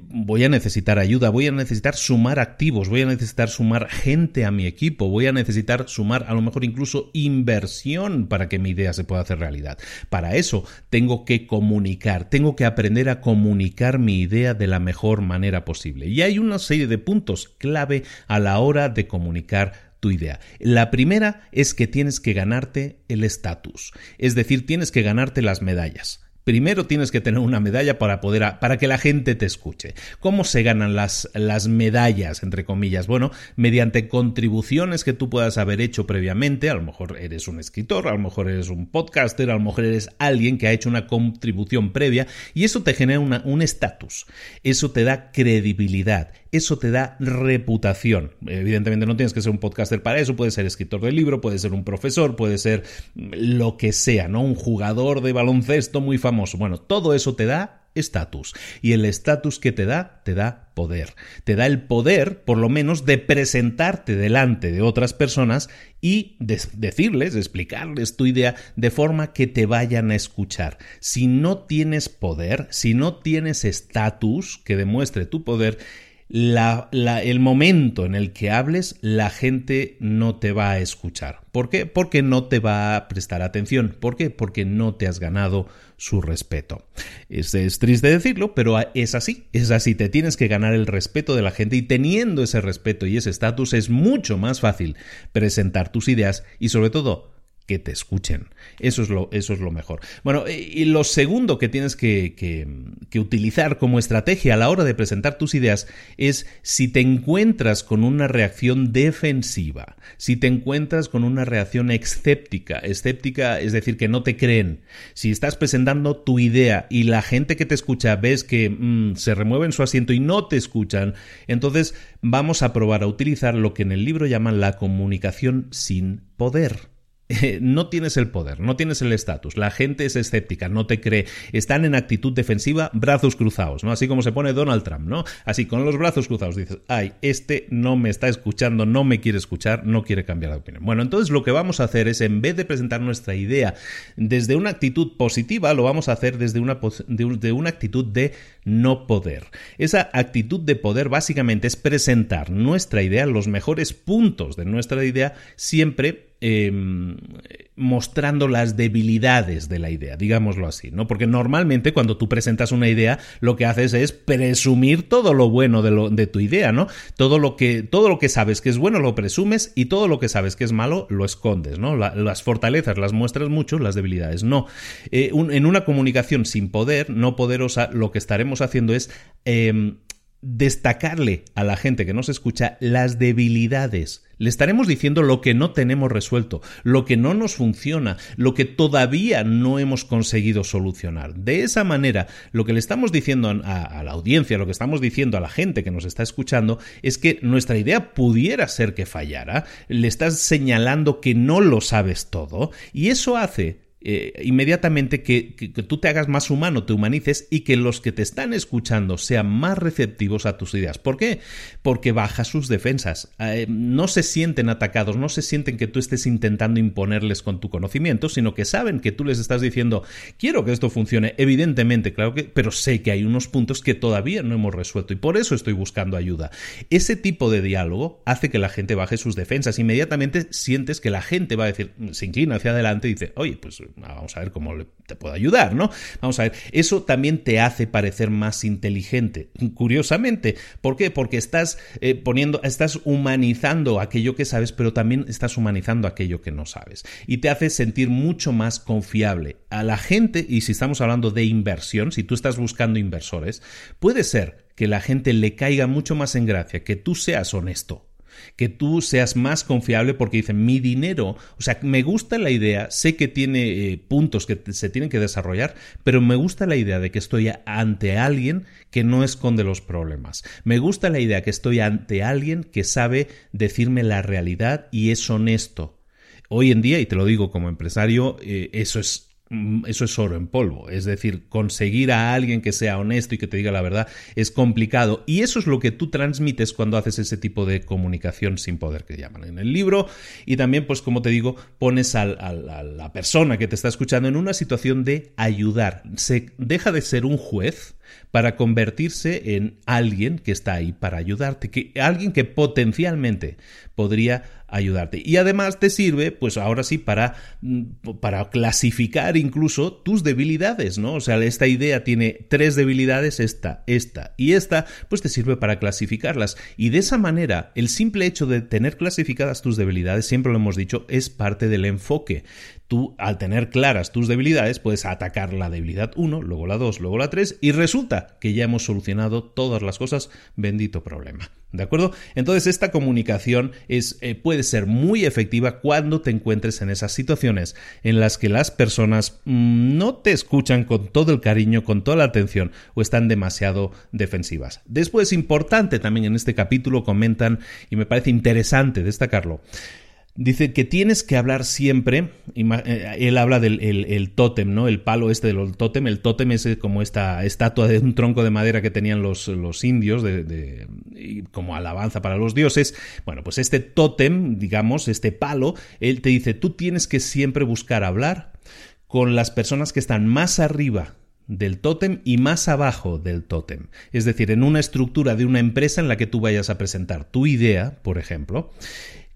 voy a necesitar ayuda, voy a necesitar sumar activos, voy a necesitar sumar gente a mi equipo, voy a necesitar sumar a lo mejor incluso inversión para que mi idea se pueda hacer realidad. Para eso tengo que comunicar, tengo que aprender a comunicar mi idea de la mejor manera posible. Y hay una serie de puntos clave a la hora de comunicar tu idea. La primera es que tienes que ganarte el estatus, es decir, tienes que ganarte las medallas. Primero tienes que tener una medalla para poder para que la gente te escuche. ¿Cómo se ganan las, las medallas entre comillas? Bueno, mediante contribuciones que tú puedas haber hecho previamente, a lo mejor eres un escritor, a lo mejor eres un podcaster, a lo mejor eres alguien que ha hecho una contribución previa y eso te genera un estatus. Eso te da credibilidad eso te da reputación. Evidentemente no tienes que ser un podcaster para eso, puedes ser escritor de libro, puedes ser un profesor, puede ser lo que sea, ¿no? Un jugador de baloncesto muy famoso. Bueno, todo eso te da estatus. Y el estatus que te da, te da poder. Te da el poder, por lo menos, de presentarte delante de otras personas y decirles, explicarles tu idea de forma que te vayan a escuchar. Si no tienes poder, si no tienes estatus que demuestre tu poder, la, el momento en el que hables, la gente no te va a escuchar. ¿Por qué? Porque no te va a prestar atención. ¿Por qué? Porque no te has ganado su respeto. Es, es triste decirlo, pero es así. Es así. Te tienes que ganar el respeto de la gente y teniendo ese respeto y ese estatus es mucho más fácil presentar tus ideas y sobre todo que te escuchen. Eso es lo, eso es lo mejor. Bueno, y lo segundo que tienes que, que, utilizar como estrategia a la hora de presentar tus ideas es si te encuentras con una reacción defensiva, si te encuentras con una reacción escéptica, escéptica es decir, que no te creen, si estás presentando tu idea y la gente que te escucha ves que mm, se remueve en su asiento y no te escuchan, entonces vamos a probar a utilizar lo que en el libro llaman la comunicación sin poder. no tienes el poder, no tienes el estatus, la gente es escéptica, no te cree, están en actitud defensiva, brazos cruzados, ¿no? Así como se pone Donald Trump, ¿no? Así con los brazos cruzados dices, ay, este no me está escuchando, no me quiere escuchar, no quiere cambiar de opinión. Bueno, entonces lo que vamos a hacer es, en vez de presentar nuestra idea desde una actitud positiva, lo vamos a hacer desde una, una actitud de no poder. Esa actitud de poder básicamente es presentar nuestra idea, los mejores puntos de nuestra idea, siempre Em, mostrando las debilidades de la idea, digámoslo así, ¿no? Porque normalmente cuando tú presentas una idea, lo que haces es presumir todo lo bueno de, tu idea, ¿no? Todo lo, que, todo lo que sabes que es bueno lo presumes y todo lo que sabes que es malo lo escondes, ¿no? las fortalezas las muestras mucho, las debilidades no. Eh, en una comunicación sin poder, no poderosa, lo que estaremos haciendo es em, destacarle a la gente que nos escucha las debilidades. Le estaremos diciendo lo que no tenemos resuelto, lo que no nos funciona, lo que todavía no hemos conseguido solucionar. De esa manera, lo que le estamos diciendo a, la audiencia, lo que estamos diciendo a la gente que nos está escuchando, es que nuestra idea pudiera ser que fallara, le estás señalando que no lo sabes todo, y eso hace eh, inmediatamente que, tú te hagas más humano, te humanices y que los que te están escuchando sean más receptivos a tus ideas. ¿Por qué? Porque baja sus defensas. Eh, no se sienten atacados, no se sienten que tú estés intentando imponerles con tu conocimiento, sino que saben que tú les estás diciendo, quiero que esto funcione, evidentemente, claro que, pero sé que hay unos puntos que todavía no hemos resuelto y por eso estoy buscando ayuda. Ese tipo de diálogo hace que la gente baje sus defensas. Inmediatamente sientes que la gente va a decir, se inclina hacia adelante y dice, oye, pues vamos a ver cómo te puedo ayudar, ¿no? Vamos a ver, eso también te hace parecer más inteligente, curiosamente. ¿Por qué? Porque estás eh, poniendo, estás humanizando aquello que sabes, pero también estás humanizando aquello que no sabes. Y te hace sentir mucho más confiable. A la gente, y si estamos hablando de inversión, si tú estás buscando inversores, puede ser que la gente le caiga mucho más en gracia que tú seas honesto que tú seas más confiable porque dicen mi dinero, o sea, me gusta la idea, sé que tiene eh, puntos que se tienen que desarrollar, pero me gusta la idea de que estoy ante alguien que no esconde los problemas. Me gusta la idea que estoy ante alguien que sabe decirme la realidad y es honesto. Hoy en día, y te lo digo como empresario, eh, eso es eso es oro en polvo. Es decir, conseguir a alguien que sea honesto y que te diga la verdad es complicado. Y eso es lo que tú transmites cuando haces ese tipo de comunicación sin poder que llaman en el libro. Y también, pues como te digo, pones a la persona que te está escuchando en una situación de ayudar. Se deja de ser un juez para convertirse en alguien que está ahí para ayudarte, que alguien que potencialmente podría ayudarte. Y además te sirve, pues ahora sí, para, mm, para clasificar incluso tus debilidades, ¿no? O sea, esta idea tiene tres debilidades, esta, esta y esta, pues te sirve para clasificarlas. Y de esa manera, el simple hecho de tener clasificadas tus debilidades, siempre lo hemos dicho, es parte del enfoque tú al tener claras tus debilidades puedes atacar la debilidad 1, luego la 2, luego la 3 y resulta que ya hemos solucionado todas las cosas, bendito problema. ¿De acuerdo? Entonces esta comunicación es, eh, puede ser muy efectiva cuando te encuentres en esas situaciones en las que las personas mm, no te escuchan con todo el cariño, con toda la atención o están demasiado defensivas. Después, importante también en este capítulo comentan, y me parece interesante destacarlo, Dice que tienes que hablar siempre, eh, él habla del el, tótem, ¿no? El palo este del tótem, el tótem es eh, como esta estatua de un tronco de madera que tenían los, los indios de, como alabanza para los dioses. Bueno, pues este tótem, digamos, este palo, él te dice, tú tienes que siempre buscar hablar con las personas que están más arriba del tótem y más abajo del tótem. Es decir, en una estructura de una empresa en la que tú vayas a presentar tu idea, por ejemplo,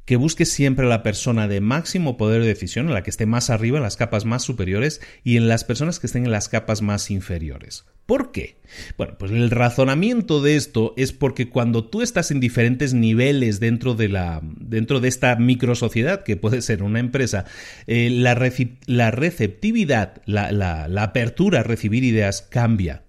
que busques siempre a la persona de máximo poder de decisión, en la que esté más arriba, en las capas más superiores, y en las personas que estén en las capas más inferiores. ¿Por qué? Bueno, pues el razonamiento de esto es porque cuando tú estás en diferentes niveles dentro de, la, dentro de esta microsociedad, que puede ser una empresa, eh, la, receptividad, la, la apertura a recibir ideas cambia.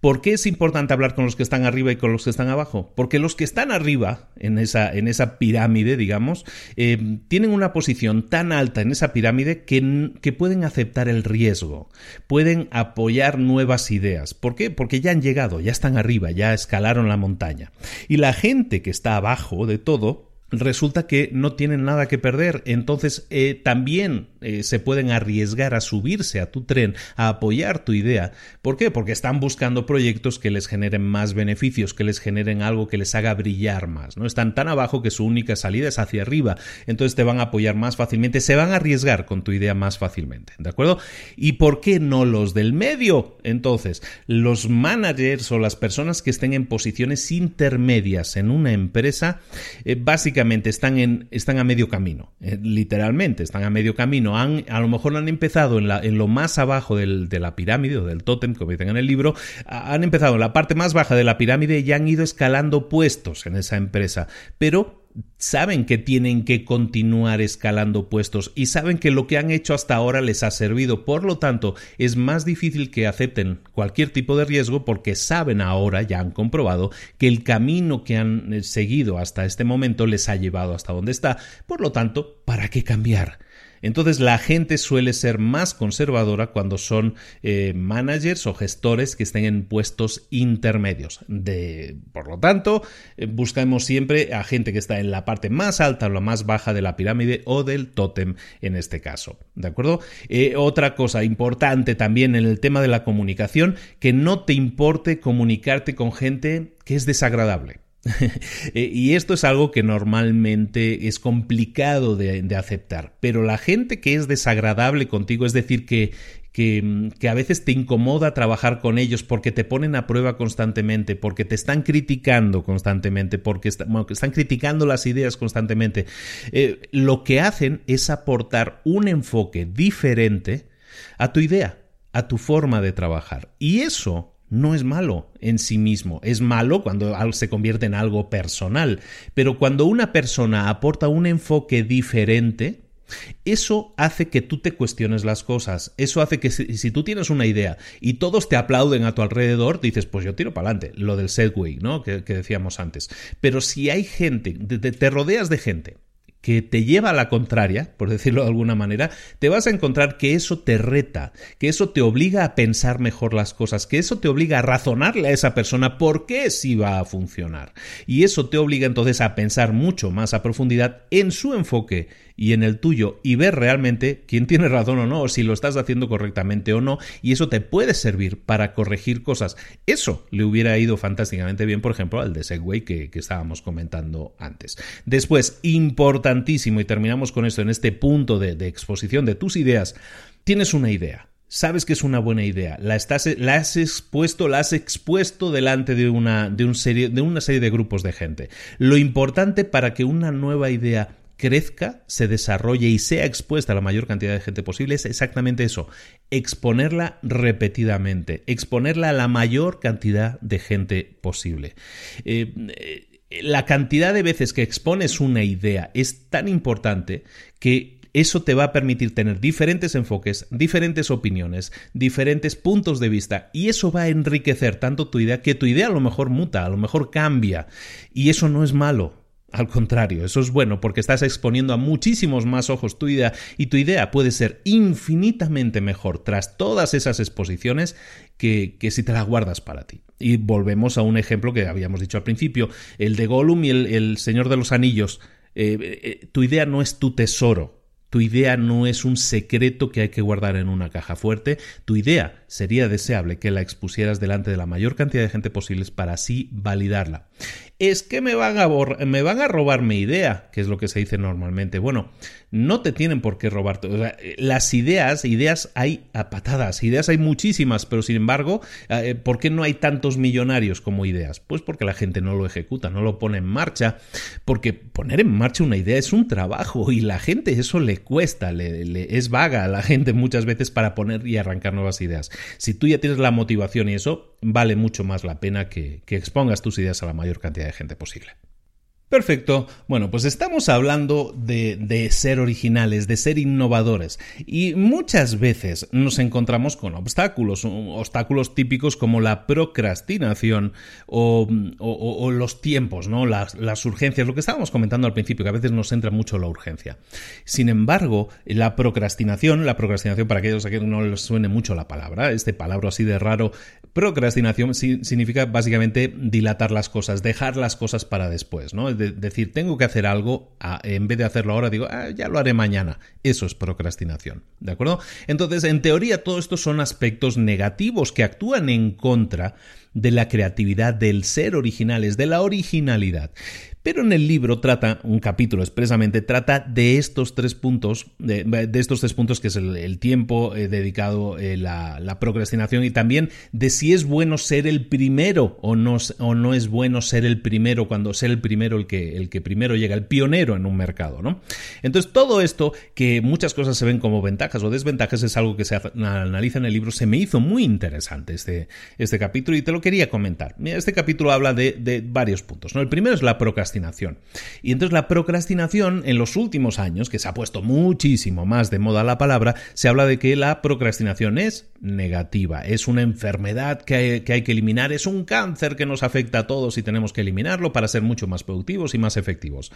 ¿Por qué es importante hablar con los que están arriba y con los que están abajo? Porque los que están arriba, en esa, en esa pirámide, digamos, eh, tienen una posición tan alta en esa pirámide que, que pueden aceptar el riesgo, pueden apoyar nuevas ideas. ¿Por qué? Porque ya han llegado, ya están arriba, ya escalaron la montaña. Y la gente que está abajo de todo, resulta que no tienen nada que perder, entonces eh, también eh, se pueden arriesgar a subirse a tu tren, a apoyar tu idea. ¿Por qué? Porque están buscando proyectos que les generen más beneficios, que les generen algo que les haga brillar más. ¿no? Están tan abajo que su única salida es hacia arriba, entonces te van a apoyar más fácilmente, se van a arriesgar con tu idea más fácilmente. ¿De acuerdo? ¿Y por qué no los del medio? Entonces, los managers o las personas que estén en posiciones intermedias en una empresa, eh, básicamente están, en, están a medio camino, eh, literalmente están a medio camino. Han, a lo mejor han empezado en, lo más abajo del, de la pirámide o del tótem, como dicen en el libro, han empezado en la parte más baja de la pirámide y han ido escalando puestos en esa empresa, pero saben que tienen que continuar escalando puestos y saben que lo que han hecho hasta ahora les ha servido. Por lo tanto, es más difícil que acepten cualquier tipo de riesgo porque saben ahora, ya han comprobado, que el camino que han eh, seguido hasta este momento les ha llevado hasta donde está. Por lo tanto, ¿para qué cambiar? Entonces la gente suele ser más conservadora cuando son eh, managers o gestores que estén en puestos intermedios. Por lo tanto, eh, buscamos siempre a gente que está en la parte más alta o la más baja de la pirámide o del tótem en este caso. ¿De acuerdo? Eh, otra cosa importante también en el tema de la comunicación, que no te importe comunicarte con gente que es desagradable. Eh, y esto es algo que normalmente es complicado de, aceptar, pero la gente que es desagradable contigo, es decir, que, que, a veces te incomoda trabajar con ellos porque te ponen a prueba constantemente, porque te están criticando constantemente, porque están criticando las ideas constantemente, eh, lo que hacen es aportar un enfoque diferente a tu idea, a tu forma de trabajar. Y eso no es malo en sí mismo. Es malo cuando se convierte en algo personal. Pero cuando una persona aporta un enfoque diferente, eso hace que tú te cuestiones las cosas. Eso hace que si, tú tienes una idea y todos te aplauden a tu alrededor, dices, pues yo tiro para adelante. Lo del Segway, ¿no? Que, decíamos antes. Pero si hay gente, te rodeas de gente que te lleva a la contraria, por decirlo de alguna manera, te vas a encontrar que eso te reta, que eso te obliga a pensar mejor las cosas, que eso te obliga a razonarle a esa persona por qué sí va a funcionar. Y eso te obliga entonces a pensar mucho más a profundidad en su enfoque y en el tuyo y ver realmente quién tiene razón o no, si lo estás haciendo correctamente o no, y eso te puede servir para corregir cosas. Eso le hubiera ido fantásticamente bien, por ejemplo, al de Segway que, que estábamos comentando antes. Después, importantísimo, y terminamos con esto en este punto de, exposición de tus ideas, tienes una idea. Sabes que es una buena idea, la, estás, la has expuesto, la has expuesto delante de una, de, serie, de una serie de grupos de gente. Lo importante para que una nueva idea crezca, se desarrolle y sea expuesta a la mayor cantidad de gente posible es exactamente eso, exponerla repetidamente, exponerla a la mayor cantidad de gente posible. Eh, eh, la cantidad de veces que expones una idea es tan importante que eso te va a permitir tener diferentes enfoques, diferentes opiniones, diferentes puntos de vista y eso va a enriquecer tanto tu idea que tu idea a lo mejor muta, a lo mejor cambia y eso no es malo. Al contrario, eso es bueno porque estás exponiendo a muchísimos más ojos tu idea y tu idea puede ser infinitamente mejor tras todas esas exposiciones que, si te la guardas para ti. Y volvemos a un ejemplo que habíamos dicho al principio, el de Gollum y el, Señor de los Anillos. Eh, eh, tu idea no es tu tesoro, tu idea no es un secreto que hay que guardar en una caja fuerte. Tu idea sería deseable que la expusieras delante de la mayor cantidad de gente posible para así validarla. Es que me van, a me van a robar mi idea, que es lo que se dice normalmente. Bueno, no te tienen por qué robarte. las ideas, ideas hay a patadas, ideas hay muchísimas, pero sin embargo, eh, ¿por qué no hay tantos millonarios como ideas? Pues porque la gente no lo ejecuta, no lo pone en marcha, porque poner en marcha una idea es un trabajo y la gente eso le cuesta, le, es vaga a la gente muchas veces para poner y arrancar nuevas ideas. Si tú ya tienes la motivación y eso, vale mucho más la pena que expongas tus ideas a la mayor cantidad de gente posible. Perfecto. Bueno, pues estamos hablando de, ser originales, de ser innovadores. Y muchas veces nos encontramos con obstáculos, obstáculos típicos como la procrastinación o, los tiempos, ¿no? Las, las, urgencias, lo que estábamos comentando al principio, que a veces nos entra mucho la urgencia. Sin embargo, la procrastinación, la procrastinación para aquellos a quienes no les suene mucho la palabra, este palabra así de raro, procrastinación significa básicamente dilatar las cosas, dejar las cosas para después, ¿no? decir, tengo que hacer algo, en vez de hacerlo ahora, digo, ah, ya lo haré mañana. Eso es procrastinación. ¿De acuerdo? Entonces, en teoría, todo esto son aspectos negativos que actúan en contra de la creatividad, del ser originales, de la originalidad. Pero en el libro trata, un capítulo expresamente, trata de estos tres puntos, de, estos tres puntos que es el, tiempo eh, dedicado, eh, la, procrastinación y también de si es bueno ser el primero o no, o no es bueno ser el primero cuando ser el primero el que, el que primero llega, el pionero en un mercado, ¿no? Entonces todo esto, que muchas cosas se ven como ventajas o desventajas, es algo que se analiza en el libro, se me hizo muy interesante este, este capítulo y te lo quería comentar. Este capítulo habla de, de varios puntos, ¿no? El primero es la procrastinación y entonces la procrastinación en los últimos años, que se ha puesto muchísimo más de moda la palabra, se habla de que la procrastinación es negativa, es una enfermedad que hay, que eliminar, es un cáncer que nos afecta a todos y tenemos que eliminarlo para ser mucho más productivos y más efectivos.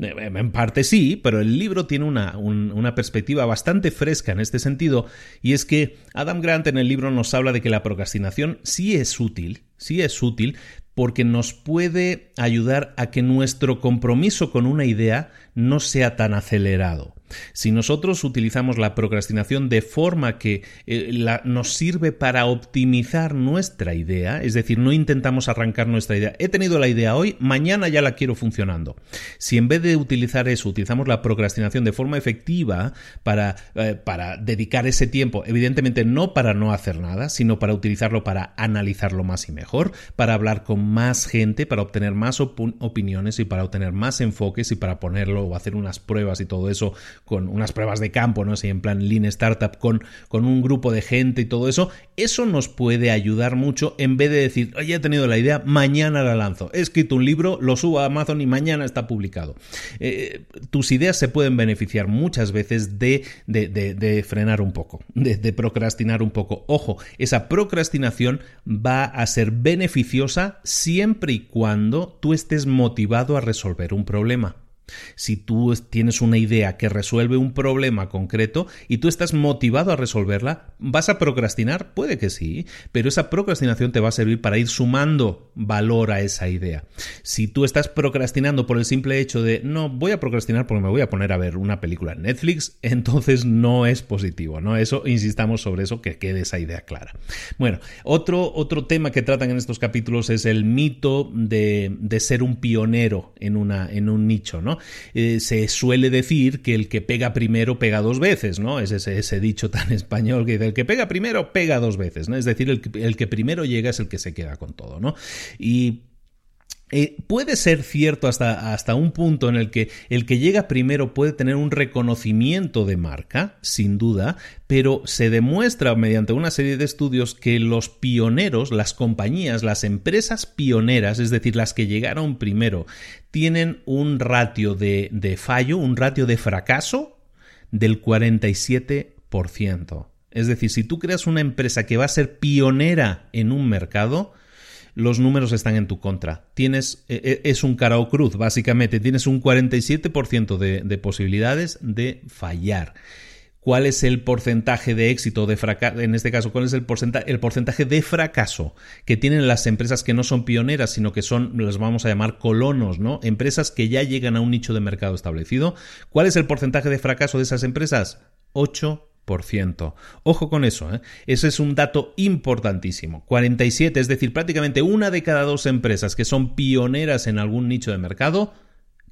Eh, en parte sí, pero el libro tiene una, una perspectiva bastante fresca en este sentido y es que Adam Grant en el libro nos habla de que la procrastinación sí es útil, sí es útil, porque nos puede ayudar a que nuestro compromiso con una idea no sea tan acelerado. Si nosotros utilizamos la procrastinación de forma que eh, nos sirve para optimizar nuestra idea, es decir, no intentamos arrancar nuestra idea, he tenido la idea hoy, mañana ya la quiero funcionando. Si en vez de utilizar eso, utilizamos la procrastinación de forma efectiva para, eh, para dedicar ese tiempo, evidentemente no para no hacer nada, sino para utilizarlo para analizarlo más y mejor, para hablar con más gente, para obtener más opiniones y para obtener más enfoques y para ponerlo o hacer unas pruebas y todo eso con unas pruebas de campo, ¿no? sé, en plan Lean Startup, con, con un grupo de gente y todo eso, eso nos puede ayudar mucho en vez de decir, oye, he tenido la idea, mañana la lanzo. He escrito un libro, lo subo a Amazon y mañana está publicado. Eh, tus ideas se pueden beneficiar muchas veces de, de, frenar un poco, de procrastinar un poco. Ojo, esa procrastinación va a ser beneficiosa siempre y cuando tú estés motivado a resolver un problema. Si tú tienes una idea que resuelve un problema concreto y tú estás motivado a resolverla, ¿vas a procrastinar? Puede que sí, pero esa procrastinación te va a servir para ir sumando valor a esa idea. Si tú estás procrastinando por el simple hecho de no, voy a procrastinar porque me voy a poner a ver una película en Netflix, entonces no es positivo, ¿no? Eso, insistamos sobre eso, que quede esa idea clara. Bueno, otro, otro tema que tratan en estos capítulos es el mito de, de ser un pionero en, una, en un nicho, ¿no? Eh, se suele decir que el que pega primero pega dos veces, ¿no? Es ese, dicho tan español que dice, el que pega primero pega dos veces, ¿no? Es decir, el que primero llega es el que se queda con todo, ¿no? Y eh, puede ser cierto hasta, hasta, un punto en el que el que llega primero puede tener un reconocimiento de marca, sin duda, pero se demuestra mediante una serie de estudios que los pioneros, las compañías, las empresas pioneras, es decir, las que llegaron primero, tienen un ratio de, de fallo, un ratio de fracaso del 47%. Es decir, si tú creas una empresa que va a ser pionera en un mercado, los números están en tu contra. Tienes, e, e, es un cara o cruz, básicamente. Tienes un 47% de, de posibilidades de fallar. ¿Cuál es el porcentaje de éxito de fracaso? En este caso, ¿cuál es el porcentaje, el porcentaje de fracaso que tienen las empresas que no son pioneras, sino que son, las vamos a llamar colonos, ¿no? Empresas que ya llegan a un nicho de mercado establecido. ¿Cuál es el porcentaje de fracaso de esas empresas? 8 Ojo con eso, ¿eh? ese es un dato importantísimo. 47, es decir, prácticamente una de cada dos empresas que son pioneras en algún nicho de mercado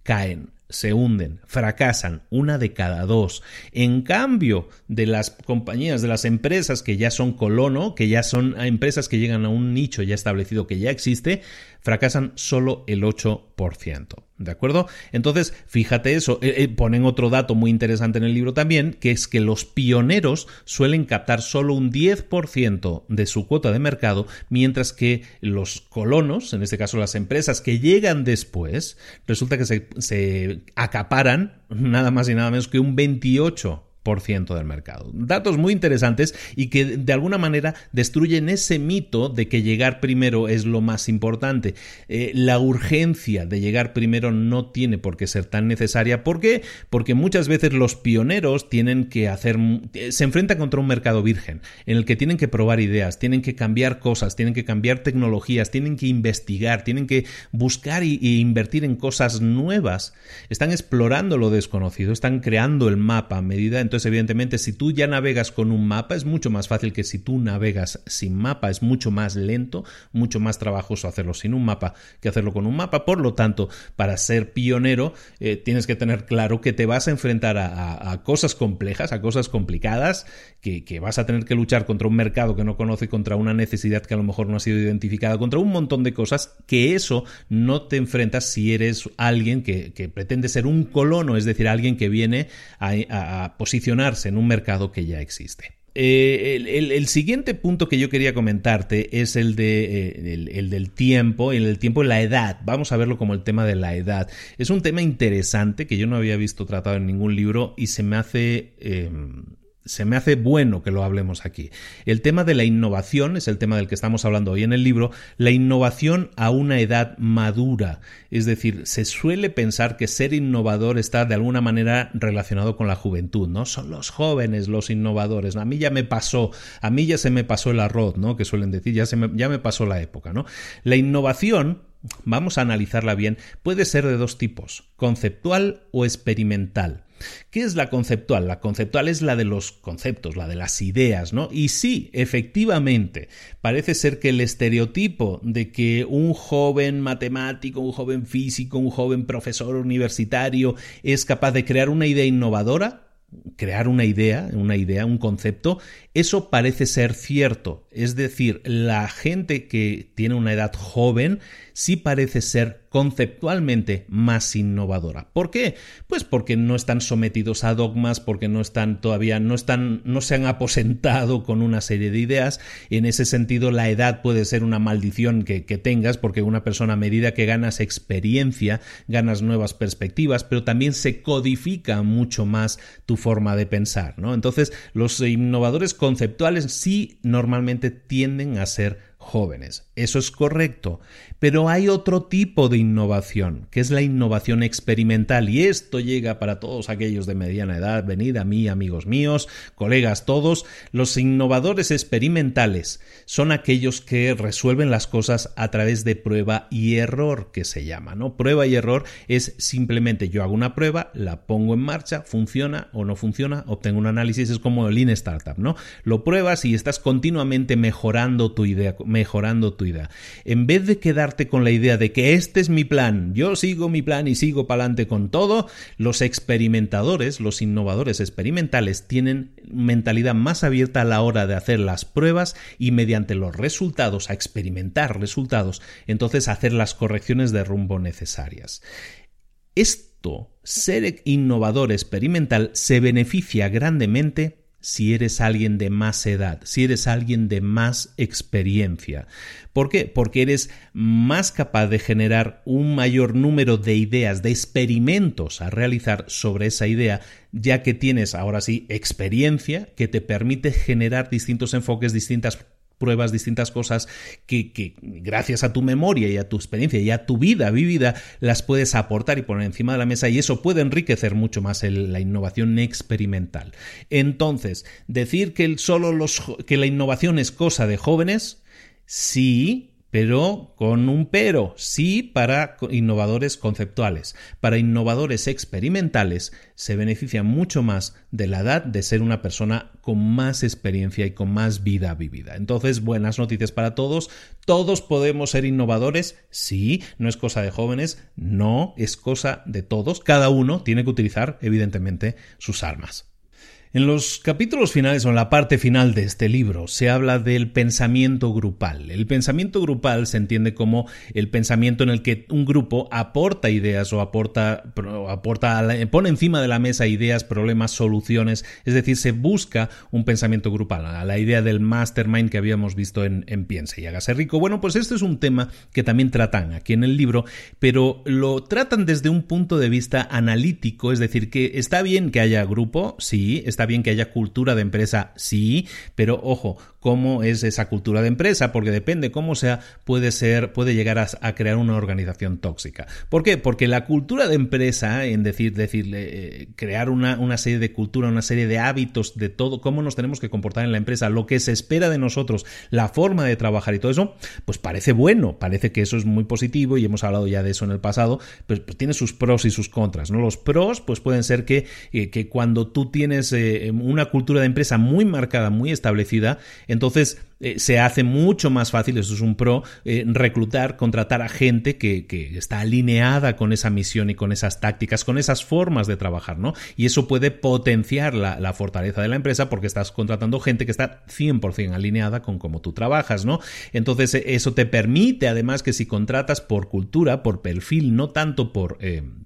caen se hunden, fracasan, una de cada dos. En cambio, de las compañías, de las empresas que ya son colono, que ya son empresas que llegan a un nicho ya establecido que ya existe, fracasan solo el 8%. ¿De acuerdo? Entonces, fíjate eso. Eh, eh, ponen otro dato muy interesante en el libro también, que es que los pioneros suelen captar solo un 10% de su cuota de mercado, mientras que los colonos, en este caso las empresas que llegan después, resulta que se, se acaparan nada más y nada menos que un 28% del mercado. Datos muy interesantes y que de alguna manera destruyen ese mito de que llegar primero es lo más importante. Eh, la urgencia de llegar primero no tiene por qué ser tan necesaria. ¿Por qué? Porque muchas veces los pioneros tienen que hacer, se enfrentan contra un mercado virgen en el que tienen que probar ideas, tienen que cambiar cosas, tienen que cambiar tecnologías, tienen que investigar, tienen que buscar e invertir en cosas nuevas. Están explorando lo desconocido, están creando el mapa a medida. Entonces, evidentemente, si tú ya navegas con un mapa, es mucho más fácil que si tú navegas sin mapa, es mucho más lento, mucho más trabajoso hacerlo sin un mapa que hacerlo con un mapa. Por lo tanto, para ser pionero, eh, tienes que tener claro que te vas a enfrentar a, cosas complejas, a cosas complicadas, que, que, vas a tener que luchar contra un mercado que no conoce, contra una necesidad que a lo mejor no ha sido identificada, contra un montón de cosas, que eso no te enfrentas si eres alguien que, que pretende ser un colono, es decir, alguien que viene a, a en un mercado que ya existe. Eh, el, siguiente punto que yo quería comentarte es el, de, eh, el, del tiempo, el del tiempo la edad. Vamos a verlo como el tema de la edad. Es un tema interesante que yo no había visto tratado en ningún libro y se me hace em, se me hace bueno que lo hablemos aquí. El tema de la innovación es el tema del que estamos hablando hoy en el libro, la innovación a una edad madura. Es decir, se suele pensar que ser innovador está de alguna manera relacionado con la juventud, ¿no? Son los jóvenes los innovadores. A mí ya me pasó, a mí ya se me pasó el arroz, ¿no? Que suelen decir, ya, se me, ya me pasó la época, ¿no? La innovación vamos a analizarla bien, puede ser de dos tipos, conceptual o experimental. ¿Qué es la conceptual? La conceptual es la de los conceptos, la de las ideas, ¿no? Y sí, efectivamente, parece ser que el estereotipo de que un joven matemático, un joven físico, un joven profesor universitario es capaz de crear una idea innovadora, crear una idea, una idea, un concepto, eso parece ser cierto. Es decir, la gente que tiene una edad joven sí parece ser conceptualmente más innovadora. ¿Por qué? Pues porque no están sometidos a dogmas, porque no están todavía, no están, no se han aposentado con una serie de ideas. En ese sentido, la edad puede ser una maldición que, tengas, porque una persona a medida que ganas experiencia, ganas nuevas perspectivas, pero también se codifica mucho más tu forma de pensar, ¿no? Entonces, los innovadores conceptuales sí normalmente tienden a ser jóvenes. Eso es correcto. Pero hay otro tipo de innovación, que es la innovación experimental, y esto llega para todos aquellos de mediana edad, venid a mí, amigos míos, colegas todos, los innovadores experimentales son aquellos que resuelven las cosas a través de prueba y error, que se llama, ¿no? Prueba y error es simplemente yo hago una prueba, la pongo en marcha, funciona o no funciona, obtengo un análisis, es como el Lean Startup, ¿no? Lo pruebas y estás continuamente mejorando tu idea, mejorando tu idea. En vez de quedarte con la idea de que este es mi plan, yo sigo mi plan y sigo para adelante con todo, los experimentadores, los innovadores experimentales tienen mentalidad más abierta a la hora de hacer las pruebas y mediante los resultados, a experimentar resultados, entonces hacer las correcciones de rumbo necesarias. Esto, ser innovador experimental, se beneficia grandemente si eres alguien de más edad, si eres alguien de más experiencia. ¿Por qué? Porque eres más capaz de generar un mayor número de ideas, de experimentos a realizar sobre esa idea, ya que tienes ahora sí experiencia que te permite generar distintos enfoques, distintas pruebas, distintas cosas que, gracias a tu memoria y a tu experiencia y a tu vida vivida las puedes aportar y poner encima de la mesa y eso puede enriquecer mucho más la innovación experimental. Entonces, decir que solo los que la innovación es cosa de jóvenes, sí, pero con un pero, sí para innovadores conceptuales. Para innovadores experimentales se beneficia mucho más de la edad de ser una persona con más experiencia y con más vida vivida. Entonces, buenas noticias para todos. Todos podemos ser innovadores, sí, no es cosa de jóvenes, no, es cosa de todos. Cada uno tiene que utilizar, evidentemente, sus armas. En los capítulos finales o en la parte final de este libro se habla del pensamiento grupal. El pensamiento grupal se entiende como el pensamiento en el que un grupo aporta ideas o aporta, aporta pone encima de la mesa ideas, problemas, soluciones, es decir, se busca un pensamiento grupal, a la idea del mastermind que habíamos visto en, en Piense y hágase rico. Bueno, pues este es un tema que también tratan aquí en el libro, pero lo tratan desde un punto de vista analítico, es decir, que está bien que haya grupo, sí, bien que haya cultura de empresa, sí, pero ojo, cómo es esa cultura de empresa, porque depende cómo sea, puede ser, puede llegar a, crear una organización tóxica. ¿Por qué? Porque la cultura de empresa, en decir, decirle, eh, crear una, una, serie de cultura, una serie de hábitos de todo, cómo nos tenemos que comportar en la empresa, lo que se espera de nosotros, la forma de trabajar y todo eso, pues parece bueno, parece que eso es muy positivo y hemos hablado ya de eso en el pasado, pues, pues tiene sus pros y sus contras, ¿no? Los pros, pues pueden ser que, eh, que cuando tú tienes eh, una cultura de empresa muy marcada, muy establecida, entonces eh, se hace mucho más fácil, eso es un pro, eh, reclutar, contratar a gente que, está alineada con esa misión y con esas tácticas, con esas formas de trabajar, ¿no? Y eso puede potenciar la, fortaleza de la empresa porque estás contratando gente que está 100% alineada con cómo tú trabajas, ¿no? Entonces eh, eso te permite además que si contratas por cultura, por perfil, no tanto por,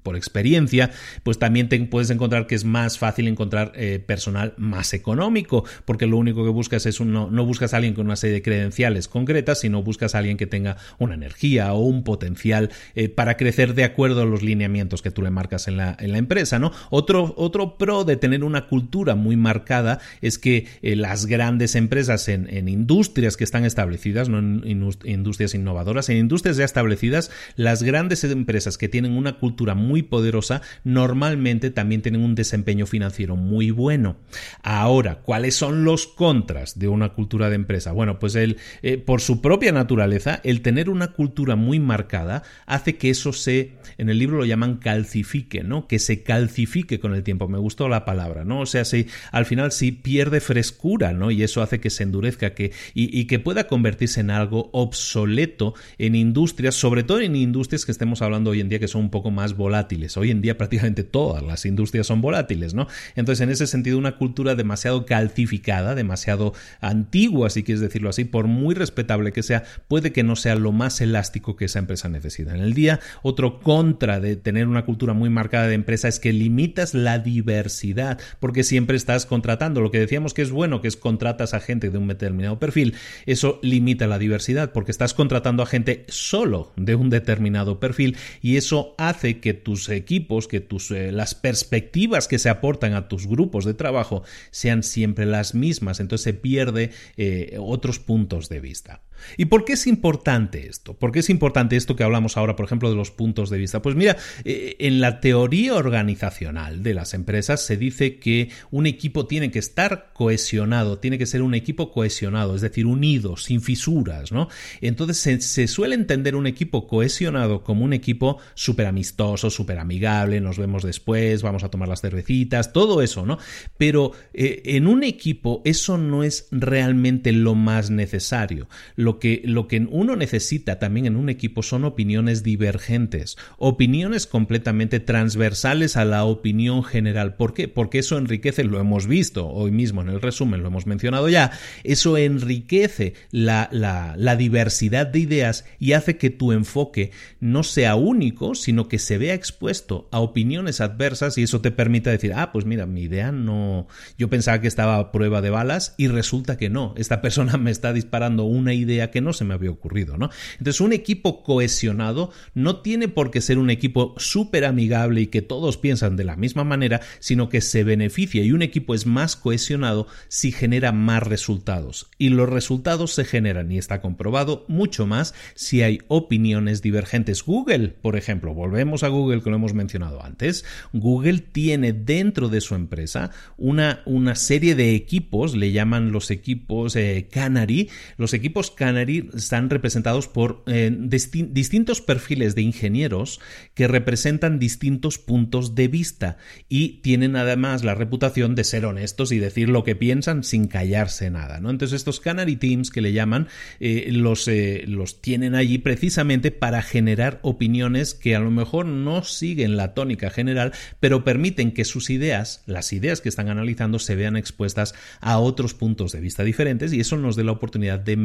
por experiencia, pues también te puedes encontrar que es más fácil encontrar personal más económico porque lo único que buscas es un, no, no buscas a alguien con una serie de credenciales concretas, sino buscas a alguien que tenga una energía o un potencial eh, para crecer de acuerdo a los lineamientos que tú le marcas en la, en la empresa, ¿no? Otro, otro pro de tener una cultura muy marcada es que eh, las grandes empresas en, en, industrias que están establecidas, no en industrias innovadoras, en industrias ya establecidas, las grandes empresas que tienen una cultura muy poderosa normalmente también tienen un desempeño financiero muy bueno. Ahora, ¿cuáles son los contras de una cultura de empresa? Bueno, pues él, eh, por su propia naturaleza, el tener una cultura muy marcada hace que eso se, en el libro lo llaman calcifique, ¿no? Que se calcifique con el tiempo. Me gustó la palabra, ¿no? O sea, si al final sí pierde frescura, ¿no? Y eso hace que se endurezca que, y, que pueda convertirse en algo obsoleto en industrias, sobre todo en industrias que estemos hablando hoy en día que son un poco más volátiles. Hoy en día prácticamente todas las industrias son volátiles, ¿no? Entonces, en ese sentido, una cultura demasiado calcificada, demasiado antigua, si quieres decirlo así, por muy respetable que sea, puede que no sea lo más elástico que esa empresa necesita. En el día, otro contra de tener una cultura muy marcada de empresa es que limitas la diversidad, porque siempre estás contratando. Lo que decíamos que es bueno, que es contratas a gente de un determinado perfil, eso limita la diversidad, porque estás contratando a gente solo de un determinado perfil y eso hace que tus equipos, que tus eh, las perspectivas que se aportan a tus grupos de trabajo sean siempre las mismas. Entonces se pierde eh, otros puntos de vista. ¿Y por qué es importante esto? ¿Por qué es importante esto que hablamos ahora, por ejemplo, de los puntos de vista? Pues mira, eh, en la teoría organizacional de las empresas se dice que un equipo tiene que estar cohesionado, tiene que ser un equipo cohesionado, es decir, unido, sin fisuras, ¿no? Entonces se, suele entender un equipo cohesionado como un equipo súper amistoso, súper amigable, nos vemos después, vamos a tomar las cervecitas, todo eso, ¿no? Pero eh, en un equipo eso no es realmente lo más necesario. Lo que, lo que uno necesita también en un equipo son opiniones divergentes, opiniones completamente transversales a la opinión general. ¿Por qué? Porque eso enriquece, lo hemos visto hoy mismo en el resumen, lo hemos mencionado ya, eso enriquece la, la, la diversidad de ideas y hace que tu enfoque no sea único, sino que se vea expuesto a opiniones adversas y eso te permite decir, ah, pues mira, mi idea no, yo pensaba que estaba a prueba de balas y resulta que no, esta persona me está disparando una idea que no se me había ocurrido, ¿no? Entonces, un equipo cohesionado no tiene por qué ser un equipo súper amigable y que todos piensan de la misma manera, sino que se beneficia y un equipo es más cohesionado si genera más resultados. Y los resultados se generan, y está comprobado, mucho más si hay opiniones divergentes. Google, por ejemplo, volvemos a Google que lo hemos mencionado antes, Google tiene dentro de su empresa una, una serie de equipos, le llaman los equipos eh, Canary, los equipos Canary Canary están representados por eh, distintos perfiles de ingenieros que representan distintos puntos de vista y tienen además la reputación de ser honestos y decir lo que piensan sin callarse nada. ¿no? Entonces estos Canary Teams que le llaman eh, los, eh, los tienen allí precisamente para generar opiniones que a lo mejor no siguen la tónica general, pero permiten que sus ideas, las ideas que están analizando, se vean expuestas a otros puntos de vista diferentes y eso nos dé la oportunidad de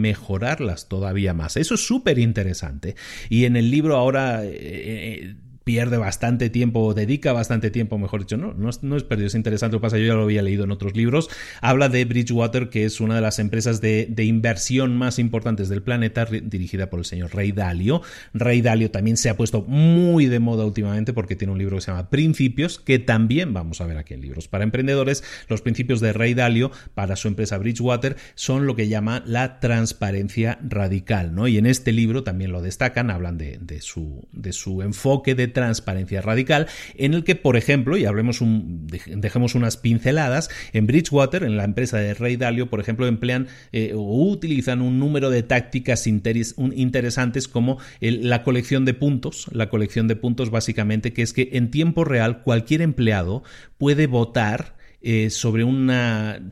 mejorarlas todavía más. Eso es súper interesante. Y en el libro ahora eh, eh, pierde bastante tiempo, dedica bastante tiempo, mejor dicho, no, no, es perdido, es interesante lo que pasa, yo ya lo había leído en otros libros, habla de Bridgewater, que es una de las empresas de, inversión más importantes del planeta, dirigida por el señor Ray Dalio. Ray Dalio también se ha puesto muy de moda últimamente porque tiene un libro que se llama Principios, que también vamos a ver aquí en libros para emprendedores. Los principios de Ray Dalio para su empresa Bridgewater son lo que llama la transparencia radical, ¿no? Y en este libro también lo destacan, hablan de, su, de su enfoque de transparencia radical, en el que, por ejemplo, y hablemos un, dejemos unas pinceladas, en Bridgewater, en la empresa de Rey Dalio, por ejemplo, emplean eh, o utilizan un número de tácticas interesantes como la colección de puntos, la colección de puntos básicamente, que es que en tiempo real cualquier empleado puede votar eh, sobre,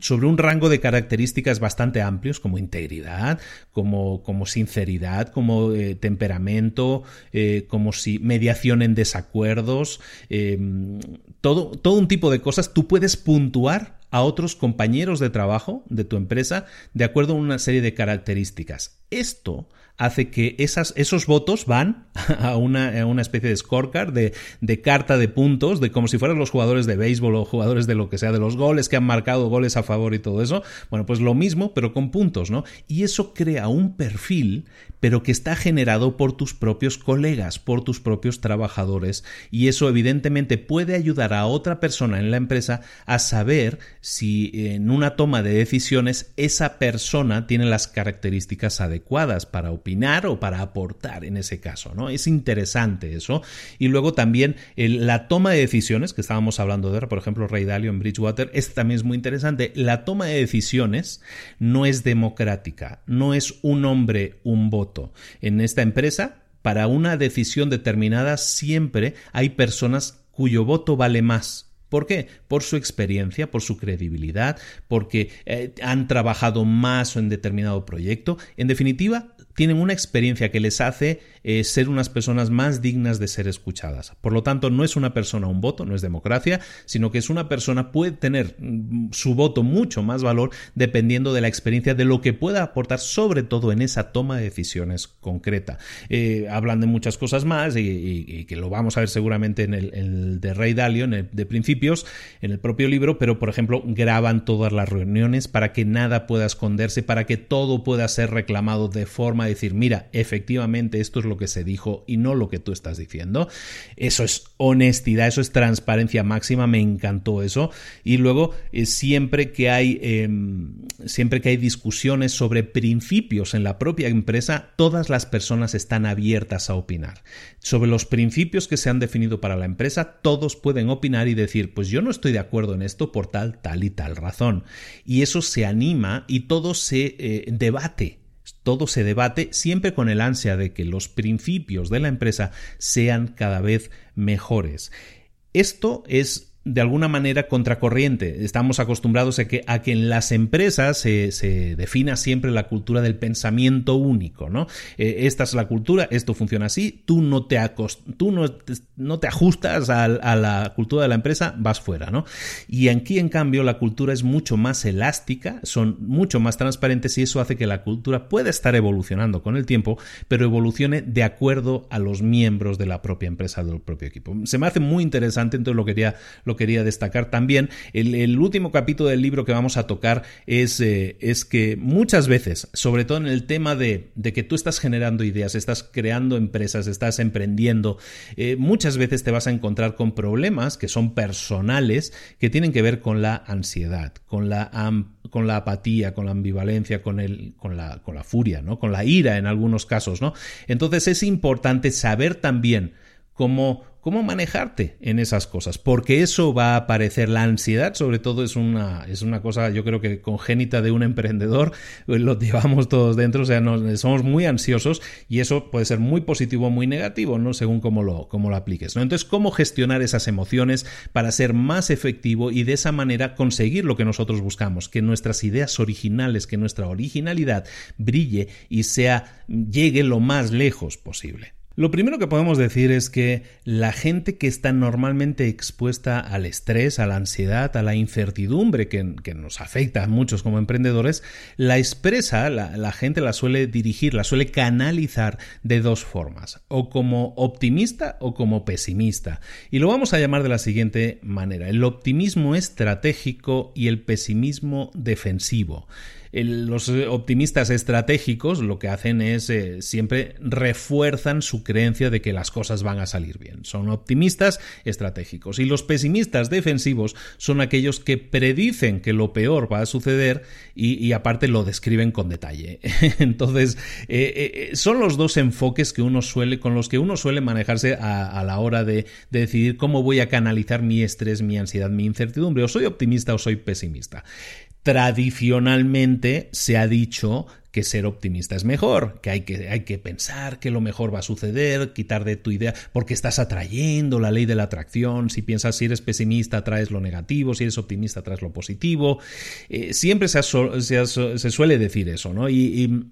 sobre un rango de características bastante amplios, como integridad, como, como sinceridad, como eh, temperamento, eh, como si mediación en desacuerdos, todo, todo un tipo de cosas. Tú puedes puntuar a otros compañeros de trabajo de tu empresa de acuerdo a una serie de características. Esto hace que esos votos van a una, una especie de scorecard, de, de, carta de puntos, de como si fueran los jugadores de béisbol o jugadores de lo que sea, de los goles que han marcado, goles a favor y todo eso. Bueno, pues lo mismo, pero con puntos, ¿no? Y eso crea un perfil, pero que está generado por tus propios colegas, por tus propios trabajadores. Y eso evidentemente puede ayudar a otra persona en la empresa a saber si en una toma de decisiones esa persona tiene las características adecuadas para opinar o para aportar en ese caso, ¿no? Es interesante eso. Y luego también la toma de decisiones, que estábamos hablando de, por ejemplo, Ray Dalio en Bridgewater, es también es muy interesante. La toma de decisiones no es democrática, no es un hombre, un voto. En esta empresa, para una decisión determinada siempre hay personas cuyo voto vale más ¿Por qué? Por su experiencia, por su credibilidad, porque eh, han trabajado más en determinado proyecto. En definitiva, tienen una experiencia que les hace eh, ser unas personas más dignas de ser escuchadas. Por lo tanto, no es una persona un voto, no es democracia, sino que es una persona puede tener mm, su voto mucho más valor dependiendo de la experiencia, de lo que pueda aportar, sobre todo en esa toma de decisiones concreta. Eh, hablan de muchas cosas más y, que lo vamos a ver seguramente en el, de Rey Dalio, en el de principios, en el propio libro, pero por ejemplo graban todas las reuniones para que nada pueda esconderse, para que todo pueda ser reclamado de forma decir, mira, efectivamente esto es lo que se dijo y no lo que tú estás diciendo. Eso es honestidad, eso es transparencia máxima, me encantó eso. Y luego, eh, siempre que hay em, siempre que hay discusiones sobre principios en la propia empresa, todas las personas están abiertas a opinar. Sobre los principios que se han definido para la empresa, todos pueden opinar y decir, pues yo no estoy de acuerdo en esto por tal, tal y tal razón. Y eso se anima y todo se eh, debate todo se debate siempre con el ansia de que los principios de la empresa sean cada vez mejores. Esto es de alguna manera contracorriente. Estamos acostumbrados a que, a que en las empresas se, se, defina siempre la cultura del pensamiento único, ¿no? Eh, esta es la cultura, esto funciona así, tú no te, tú no, no te ajustas a, a, la cultura de la empresa, vas fuera, ¿no? Y aquí, en cambio, la cultura es mucho más elástica, son mucho más transparentes y eso hace que la cultura pueda estar evolucionando con el tiempo, pero evolucione de acuerdo a los miembros de la propia empresa, del propio equipo. Se me hace muy interesante, entonces lo quería, quería destacar también. El, último capítulo del libro que vamos a tocar es, eh, es que muchas veces, sobre todo en el tema de, que tú estás generando ideas, estás creando empresas, estás emprendiendo, eh, muchas veces te vas a encontrar con problemas que son personales, que tienen que ver con la ansiedad, con la, con la apatía, con la ambivalencia, con, el, con, la, con la furia, ¿no? con la ira en algunos casos. ¿no? Entonces es importante saber también cómo cómo manejarte en esas cosas, porque eso va a aparecer. La ansiedad, sobre todo, es una, es una cosa, yo creo que congénita de un emprendedor, pues lo llevamos todos dentro, o sea, somos muy ansiosos y eso puede ser muy positivo o muy negativo, ¿no? Según cómo lo, cómo lo apliques, ¿no? Entonces, ¿cómo gestionar esas emociones para ser más efectivo y de esa manera conseguir lo que nosotros buscamos? Que nuestras ideas originales, que nuestra originalidad brille y sea, llegue lo más lejos posible. Lo primero que podemos decir es que la gente que está normalmente expuesta al estrés, a la ansiedad, a la incertidumbre que, nos afecta a muchos como emprendedores, la expresa, la, gente la suele dirigir, la suele canalizar de dos formas, o como optimista o como pesimista. Y lo vamos a llamar de la siguiente manera, el optimismo estratégico y el pesimismo defensivo los optimistas estratégicos lo que hacen es eh, siempre refuerzan su creencia de que las cosas van a salir bien. Son optimistas estratégicos. Y los pesimistas defensivos son aquellos que predicen que lo peor va a suceder y, aparte lo describen con detalle. Entonces, eh, eh, son los dos enfoques que uno suele, con los que uno suele manejarse a, la hora de, de decidir cómo voy a canalizar mi estrés, mi ansiedad, mi incertidumbre. O soy optimista o soy pesimista tradicionalmente se ha dicho que ser optimista es mejor, que hay, que hay que pensar que lo mejor va a suceder, quitar de tu idea, porque estás atrayendo la ley de la atracción, si piensas si eres pesimista traes lo negativo, si eres optimista traes lo positivo, eh, siempre se, se, suele decir eso, ¿no? y y,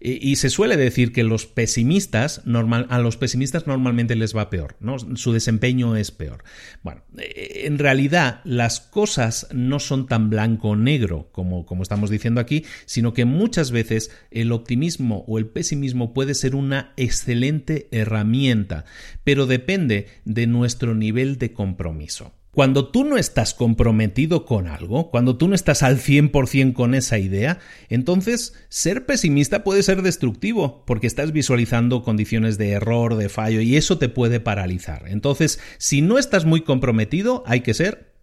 se suele decir que los pesimistas, normal, a los pesimistas normalmente les va peor, ¿no? Su desempeño es peor. Bueno, eh, en realidad las cosas no son tan blanco-negro como, como estamos diciendo aquí, sino que muchas veces el optimismo o el pesimismo puede ser una excelente herramienta, pero depende de nuestro nivel de compromiso. Cuando tú no estás comprometido con algo, cuando tú no estás al 100% con esa idea, entonces ser pesimista puede ser destructivo porque estás visualizando condiciones de error, de fallo y eso te puede paralizar. Entonces, si no estás muy comprometido, hay que ser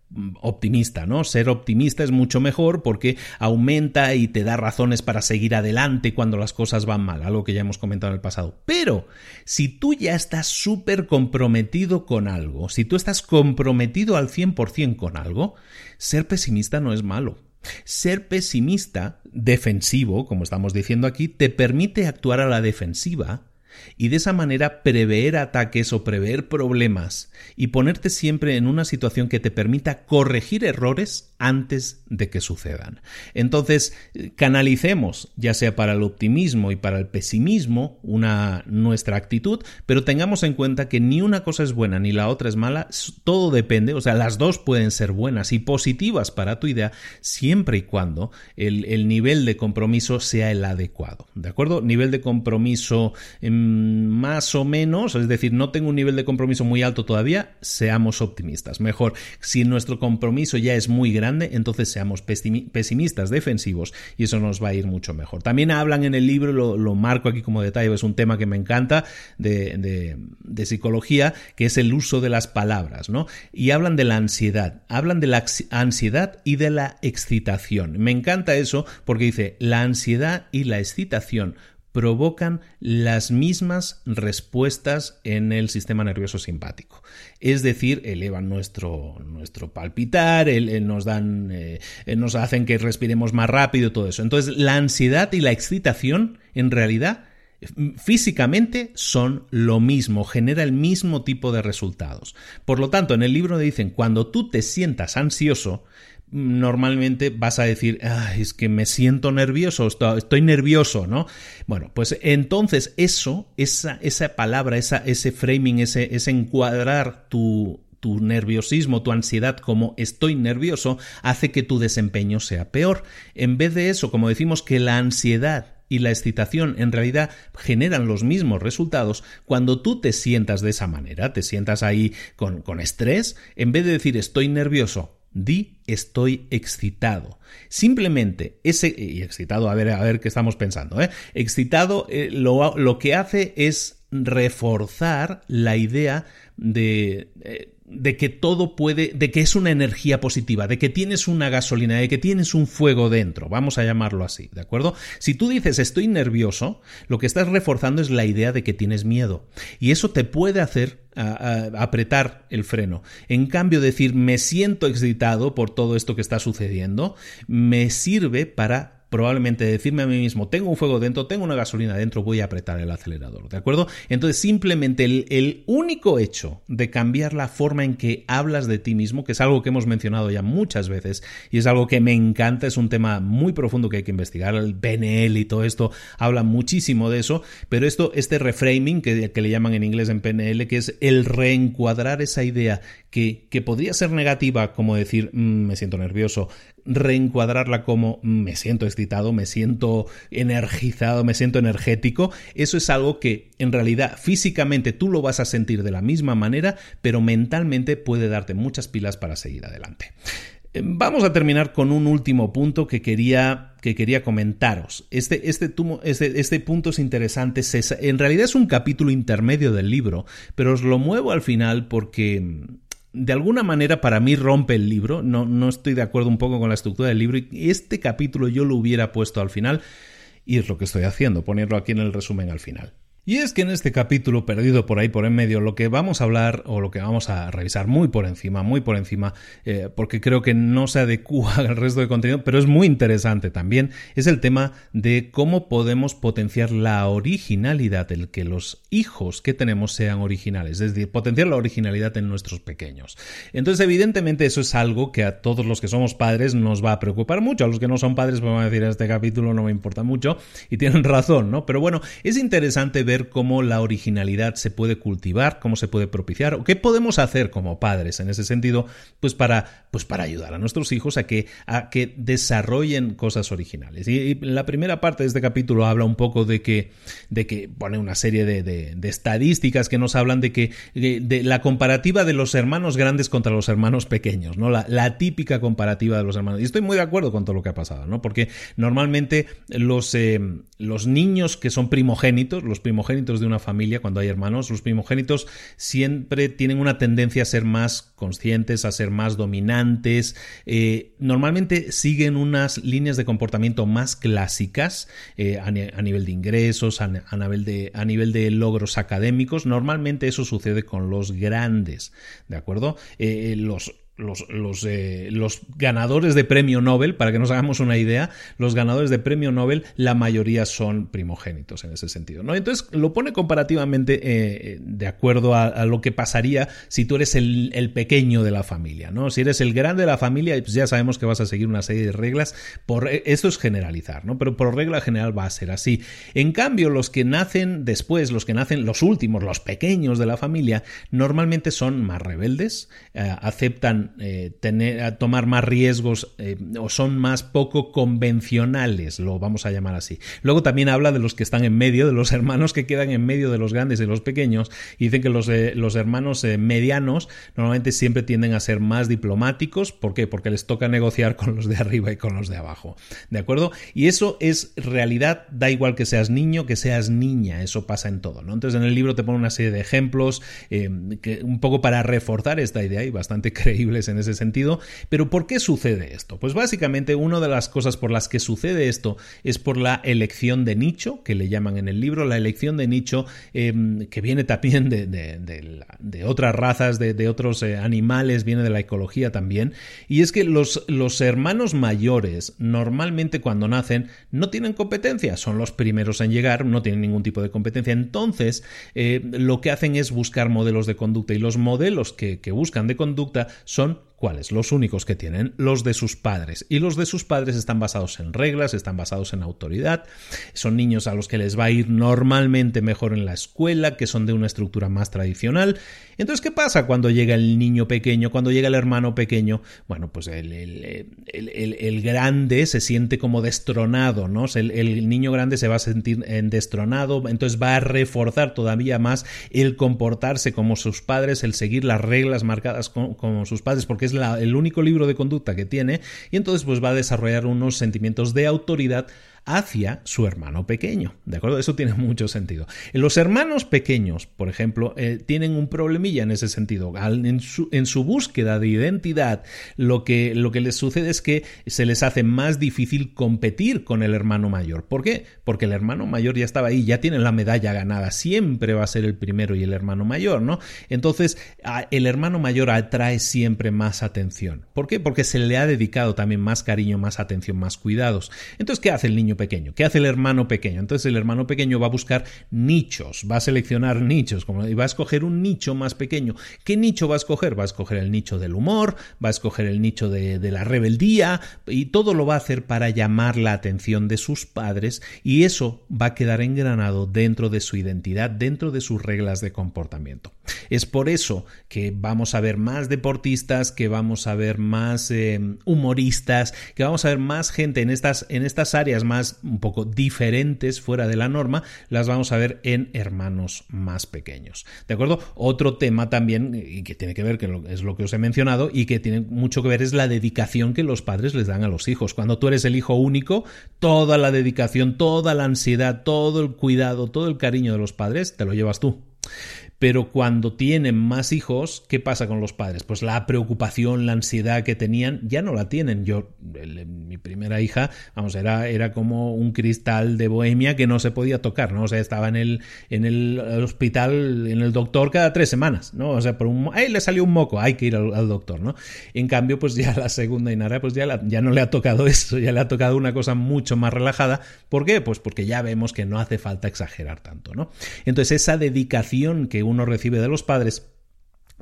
optimista, ¿no? Ser optimista es mucho mejor porque aumenta y te da razones para seguir adelante cuando las cosas van mal, algo que ya hemos comentado en el pasado. Pero si tú ya estás súper comprometido con algo, si tú estás comprometido al 100% con algo, ser pesimista no es malo. Ser pesimista, defensivo, como estamos diciendo aquí, te permite actuar a la defensiva y de esa manera prever ataques o prever problemas y ponerte siempre en una situación que te permita corregir errores antes de que sucedan. Entonces, canalicemos, ya sea para el optimismo y para el pesimismo, una nuestra actitud, pero tengamos en cuenta que ni una cosa es buena ni la otra es mala, todo depende, o sea, las dos pueden ser buenas y positivas para tu idea siempre y cuando el, el nivel de compromiso sea el adecuado. ¿De acuerdo? Nivel de compromiso más o menos, es decir, no tengo un nivel de compromiso muy alto todavía, seamos optimistas. Mejor, si nuestro compromiso ya es muy grande, entonces seamos pesimistas defensivos y eso nos va a ir mucho mejor. También hablan en el libro, lo, marco aquí como detalle, es un tema que me encanta de, de psicología, que es el uso de las palabras, ¿no? Y hablan de la ansiedad, hablan de la ansiedad y de la excitación. Me encanta eso porque dice, la ansiedad y la excitación provocan las mismas respuestas en el sistema nervioso simpático. Es decir, elevan nuestro, nuestro palpitar, nos dan, eh, nos hacen que respiremos más rápido, todo eso. Entonces, la ansiedad y la excitación, en realidad, físicamente son lo mismo, genera el mismo tipo de resultados. Por lo tanto, en el libro dicen, cuando tú te sientas ansioso, normalmente vas a decir, es que me siento nervioso, estoy nervioso, ¿no? Bueno, pues entonces eso, esa, esa palabra, esa, ese framing, ese, ese encuadrar tu, tu nerviosismo, tu ansiedad como estoy nervioso, hace que tu desempeño sea peor. En vez de eso, como decimos que la ansiedad y la excitación en realidad generan los mismos resultados, cuando tú te sientas de esa manera, te sientas ahí con, con estrés, en vez de decir estoy nervioso, Di estoy excitado. Simplemente ese, y excitado, a ver, a ver qué estamos pensando, ¿eh? Excitado eh, lo, que hace es reforzar la idea de, eh, de que todo puede, de que es una energía positiva, de que tienes una gasolina, de que tienes un fuego dentro, vamos a llamarlo así, ¿de acuerdo? Si tú dices estoy nervioso, lo que estás reforzando es la idea de que tienes miedo y eso te puede hacer apretar el freno. En cambio, decir me siento excitado por todo esto que está sucediendo, me sirve para probablemente decirme a mí mismo, tengo un fuego dentro, tengo una gasolina dentro, voy a apretar el acelerador, ¿de acuerdo? Entonces, simplemente el, el, único hecho de cambiar la forma en que hablas de ti mismo, que es algo que hemos mencionado ya muchas veces y es algo que me encanta, es un tema muy profundo que hay que investigar, el PNL y todo esto habla muchísimo de eso, pero esto, este reframing que, que le llaman en inglés en PNL, que es el reencuadrar esa idea que, que podría ser negativa, como decir, mm, me siento nervioso, reencuadrarla como me siento excitado, me siento energizado, me siento energético, eso es algo que en realidad físicamente tú lo vas a sentir de la misma manera, pero mentalmente puede darte muchas pilas para seguir adelante. Eh, vamos a terminar con un último punto que quería, que quería comentaros. Este, este, este, este punto es interesante. en realidad es un capítulo intermedio del libro, pero os lo muevo al final porque de alguna manera para mí rompe el libro, no, no estoy de acuerdo un poco con la estructura del libro y este capítulo yo lo hubiera puesto al final y es lo que estoy haciendo, ponerlo aquí en el resumen al final. Y es que en este capítulo perdido por ahí por en medio, lo que vamos a hablar o lo que vamos a revisar muy por encima, muy por encima, eh, porque creo que no se adecua al resto de contenido, pero es muy interesante también, es el tema de cómo podemos potenciar la originalidad, el que los hijos que tenemos sean originales, es decir, potenciar la originalidad en nuestros pequeños. Entonces, evidentemente, eso es algo que a todos los que somos padres nos va a preocupar mucho, a los que no son padres, pues van a decir, este capítulo no me importa mucho, y tienen razón, ¿no? Pero bueno, es interesante ver cómo la originalidad se puede cultivar, cómo se puede propiciar, o qué podemos hacer como padres en ese sentido, pues para, pues para ayudar a nuestros hijos a que, a que desarrollen cosas originales. Y, la primera parte de este capítulo habla un poco de que, de que pone una serie de, de, estadísticas que nos hablan de que de, la comparativa de los hermanos grandes contra los hermanos pequeños, ¿no? La, la, típica comparativa de los hermanos. Y estoy muy de acuerdo con todo lo que ha pasado, ¿no? Porque normalmente los, eh, los niños que son primogénitos, los primogénitos primogénitos de una familia, cuando hay hermanos, los primogénitos siempre tienen una tendencia a ser más conscientes, a ser más dominantes. Eh, normalmente siguen unas líneas de comportamiento más clásicas eh, a, nivel de ingresos, a, nivel de, logros académicos. Normalmente eso sucede con los grandes, ¿de acuerdo? Eh, los eh, los, ganadores de premio Nobel, para que nos hagamos una idea, los ganadores de premio Nobel, la mayoría son primogénitos en ese sentido. ¿no? Entonces lo pone comparativamente eh, de acuerdo a, lo que pasaría si tú eres el, pequeño de la familia. ¿no? Si eres el grande de la familia, pues ya sabemos que vas a seguir una serie de reglas. Por, eh, esto es generalizar, ¿no? pero por regla general va a ser así. En cambio, los que nacen después, los que nacen los últimos, los pequeños de la familia, normalmente son más rebeldes, aceptan eh, tomar más riesgos eh, o son más poco convencionales, lo vamos a llamar así. Luego también habla de los que están en medio, de los hermanos que quedan en medio de los grandes y los pequeños, y dicen que los, eh, los hermanos medianos normalmente siempre tienden a ser más diplomáticos. ¿Por qué? Porque les toca negociar con los de arriba y con los de abajo. ¿De acuerdo? Y eso es realidad, da igual que seas niño, que seas niña, eso pasa en todo. ¿no? Entonces en el libro te pone una serie de ejemplos un poco para reforzar esta idea y bastante creíble en ese sentido. Pero ¿por qué sucede esto? Pues básicamente una de las cosas por las que sucede esto es por la elección de nicho, que le llaman en el libro, la elección de nicho em, que viene también de, otras razas, de, otros eh, animales, viene de la ecología también. Y es que los, los hermanos mayores normalmente cuando nacen no tienen competencia, son los primeros en llegar, no tienen ningún tipo de competencia. Entonces, eh, lo que hacen es buscar modelos de conducta y los modelos que, que buscan de conducta son son. ¿Cuáles? Los únicos que tienen, los de sus padres. Y los de sus padres están basados en reglas, están basados en autoridad. Son niños a los que les va a ir normalmente mejor en la escuela, que son de una estructura más tradicional. Entonces, ¿qué pasa cuando llega el niño pequeño, cuando llega el hermano pequeño? Bueno, pues el, el, grande se siente como destronado, ¿no? El, niño grande se va a sentir destronado, entonces va a reforzar todavía más el comportarse como sus padres, el seguir las reglas marcadas como sus padres, porque el único libro de conducta que tiene, y entonces pues va a desarrollar unos sentimientos de autoridad hacia su hermano pequeño. ¿De acuerdo? Eso tiene mucho sentido. Los hermanos pequeños, por ejemplo, eh, tienen un problemilla en ese sentido. en, su, búsqueda de identidad, lo que, lo que les sucede es que se les hace más difícil competir con el hermano mayor. ¿Por qué? Porque el hermano mayor ya estaba ahí, ya tiene la medalla ganada, siempre va a ser el primero y el hermano mayor, ¿no? Entonces, el hermano mayor atrae siempre más atención. ¿Por qué? Porque se le ha dedicado también más cariño, más atención, más cuidados. Entonces, ¿qué hace el niño pequeño? ¿Qué hace el hermano pequeño? Entonces, el hermano pequeño va a buscar nichos, va a seleccionar nichos, como, y va a escoger un nicho más pequeño. ¿Qué nicho va a escoger? Va a escoger el nicho del humor, va a escoger el nicho de, la rebeldía, y todo lo va a hacer para llamar la atención de sus padres, y eso va a quedar engranado dentro de su identidad, dentro de sus reglas de comportamiento. Es por eso que vamos a ver más deportistas, que vamos a ver más eh, humoristas, que vamos a ver más gente en estas, en estas áreas más un poco diferentes fuera de la norma, las vamos a ver en hermanos más pequeños. ¿De acuerdo? Otro tema también, y que tiene que ver, que es lo que os he mencionado, y que tiene mucho que ver, es la dedicación que los padres les dan a los hijos. Cuando tú eres el hijo único, toda la dedicación, toda la ansiedad, todo el cuidado, todo el cariño de los padres, te lo llevas tú. Pero cuando tienen más hijos, ¿qué pasa con los padres? Pues la preocupación, la ansiedad que tenían, ya no la tienen. Yo, mi primera hija, vamos, era, era como un cristal de bohemia que no se podía tocar, ¿no? O sea, estaba en el, en el hospital, en el doctor cada tres semanas, ¿no? O sea, por un, ¡ay, le salió un moco! Hay que ir al, doctor, ¿no? En cambio, pues ya la segunda Inara, pues ya, ya no le ha tocado eso, ya le ha tocado una cosa mucho más relajada. ¿Por qué? Pues porque ya vemos que no hace falta exagerar tanto, ¿no? Entonces, esa dedicación que uno recibe de los padres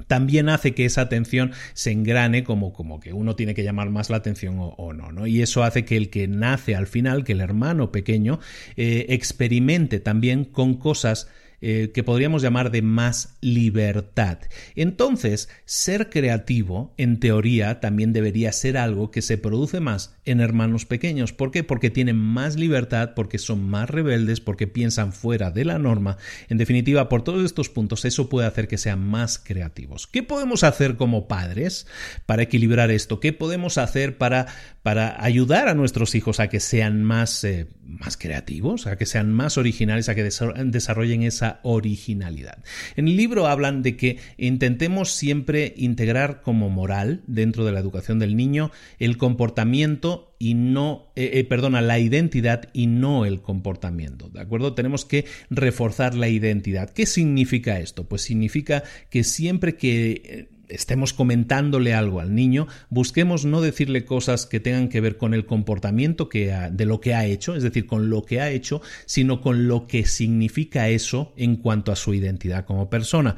también hace que esa atención se engrane como, como que uno tiene que llamar más la atención o, no, no, Y eso hace que el que nace al final, que el hermano pequeño, eh, experimente también con cosas eh, que podríamos llamar de más libertad. Entonces, ser creativo, en teoría, también debería ser algo que se produce más en hermanos pequeños. ¿Por qué? Porque tienen más libertad, porque son más rebeldes, porque piensan fuera de la norma. En definitiva, por todos estos puntos, eso puede hacer que sean más creativos. ¿Qué podemos hacer como padres para equilibrar esto? ¿Qué podemos hacer para, para ayudar a nuestros hijos a que sean más, eh, más creativos, a que sean más originales, a que desarrollen esa originalidad. En el libro hablan de que intentemos siempre integrar como moral dentro de la educación del niño el comportamiento y no, eh, eh, perdona, la identidad y no el comportamiento, ¿de acuerdo? Tenemos que reforzar la identidad. ¿Qué significa esto? Pues significa que siempre que eh, estemos comentándole algo al niño, busquemos no decirle cosas que tengan que ver con el comportamiento que de lo que ha hecho, es decir, con lo que ha hecho, sino con lo que significa eso en cuanto a su identidad como persona.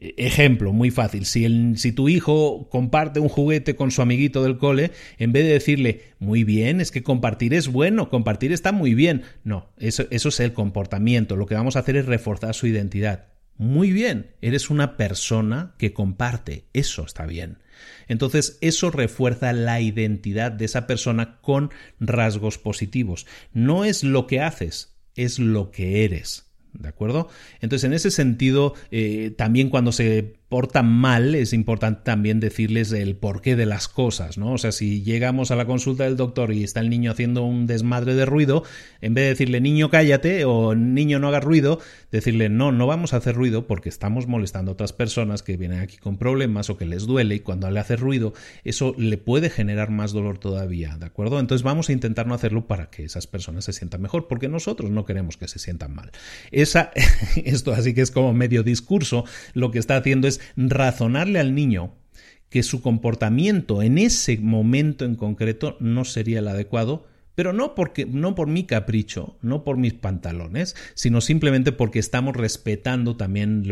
Ejemplo, muy fácil. Si, tu hijo comparte un juguete con su amiguito del cole, en vez de decirle, muy bien, es que compartir es bueno, compartir está muy bien. No, eso es el comportamiento. Lo que vamos a hacer es reforzar su identidad. Muy bien, eres una persona que comparte, eso está bien. Entonces, eso refuerza la identidad de esa persona con rasgos positivos. No es lo que haces, es lo que eres. ¿De acuerdo? Entonces, en ese sentido, eh, también cuando se portan mal, es importante también decirles el porqué de las cosas, ¿no? O sea, si llegamos a la consulta del doctor y está el niño haciendo un desmadre de ruido, en vez de decirle niño cállate o niño no haga ruido, decirle no, no vamos a hacer ruido porque estamos molestando a otras personas que vienen aquí con problemas o que les duele y cuando le hace ruido, eso le puede generar más dolor todavía, ¿de acuerdo? Entonces vamos a intentar no hacerlo para que esas personas se sientan mejor, porque nosotros no queremos que se sientan mal. Esa, esto así que es como medio discurso, lo que está haciendo es razonarle al niño que su comportamiento en ese momento en concreto no sería el adecuado, pero no porque no por mi capricho, no por mis pantalones, sino simplemente porque estamos respetando también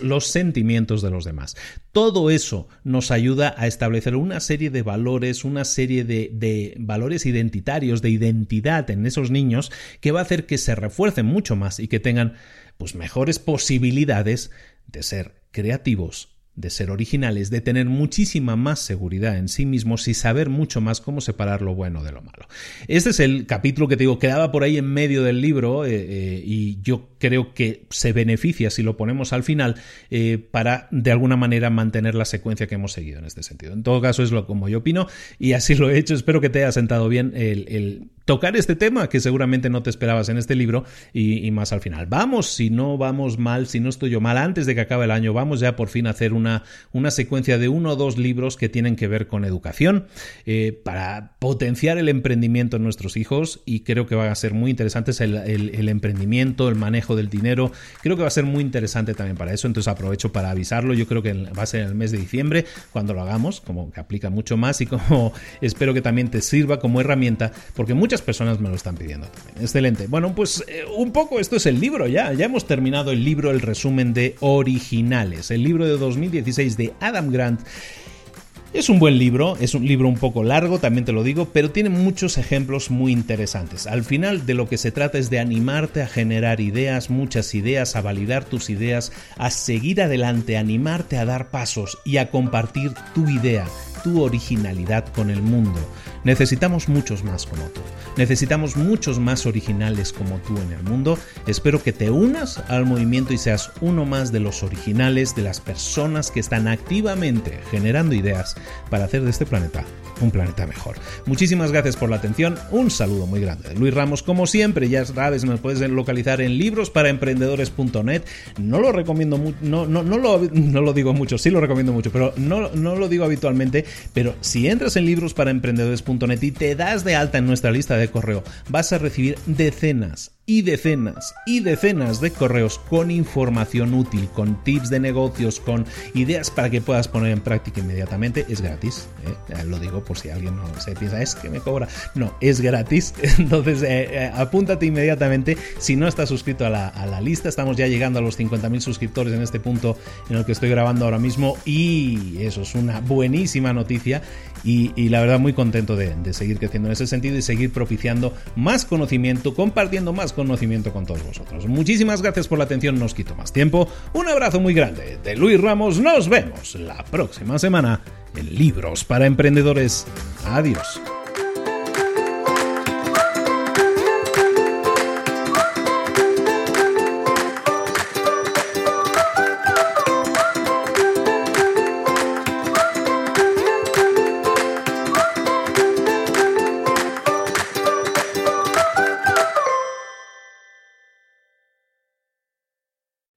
los sentimientos de los demás. Todo eso nos ayuda a establecer una serie de valores, una serie de, de valores identitarios, de identidad en esos niños, que va a hacer que se refuercen mucho más y que tengan pues mejores posibilidades de ser creativos, de ser originales, de tener muchísima más seguridad en sí mismos y saber mucho más cómo separar lo bueno de lo malo. Este es el capítulo que te digo, quedaba por ahí en medio del libro eh, eh, y yo creo que se beneficia si lo ponemos al final eh, para de alguna manera mantener la secuencia que hemos seguido en este sentido. En todo caso es lo como yo opino y así lo he hecho. Espero que te haya sentado bien el tocar este tema que seguramente no te esperabas en este libro y, más al final. Vamos, si no vamos mal, si no estoy yo mal, antes de que acabe el año, vamos ya por fin a hacer una, una secuencia de uno o dos libros que tienen que ver con educación eh, para potenciar el emprendimiento en nuestros hijos y creo que va a ser muy interesante el, el, emprendimiento, el manejo del dinero, creo que va a ser muy interesante también para eso, entonces aprovecho para avisarlo, yo creo que va a ser en el mes de diciembre cuando lo hagamos, como que aplica mucho más y como espero que también te sirva como herramienta porque muchas personas me lo están pidiendo también. Excelente. Bueno, pues eh, un poco esto es el libro ya. Ya hemos terminado el libro, el resumen de originales. El libro de 2016 de Adam Grant. Es un buen libro, es un libro un poco largo, también te lo digo, pero tiene muchos ejemplos muy interesantes. Al final de lo que se trata es de animarte a generar ideas, muchas ideas, a validar tus ideas, a seguir adelante, a animarte a dar pasos y a compartir tu idea tu originalidad con el mundo. Necesitamos muchos más como tú. Necesitamos muchos más originales como tú en el mundo. Espero que te unas al movimiento y seas uno más de los originales, de las personas que están activamente generando ideas para hacer de este planeta un planeta mejor. Muchísimas gracias por la atención, un saludo muy grande. Luis Ramos, como siempre, ya sabes, me puedes localizar en librosparaemprendedores.net. No lo recomiendo mucho, no, no, no, lo, no lo digo mucho, sí lo recomiendo mucho, pero no, no lo digo habitualmente. Pero si entras en librosparaemprendedores.net y te das de alta en nuestra lista de correo, vas a recibir decenas y decenas y decenas de correos con información útil, con tips de negocios, con ideas para que puedas poner en práctica inmediatamente. Es gratis, ¿eh? lo digo por si alguien no se piensa, es que me cobra. No, es gratis. Entonces, eh, eh, apúntate inmediatamente. Si no estás suscrito a la, lista, estamos ya llegando a los 50.000 suscriptores en este punto en el que estoy grabando ahora mismo y eso es una buenísima noticia y, la verdad muy contento de, de seguir creciendo en ese sentido y seguir propiciando más conocimiento, compartiendo más conocimiento conocimiento con todos vosotros. Muchísimas gracias por la atención, nos quito más tiempo. Un abrazo muy grande de Luis Ramos, nos vemos la próxima semana en Libros para Emprendedores. Adiós.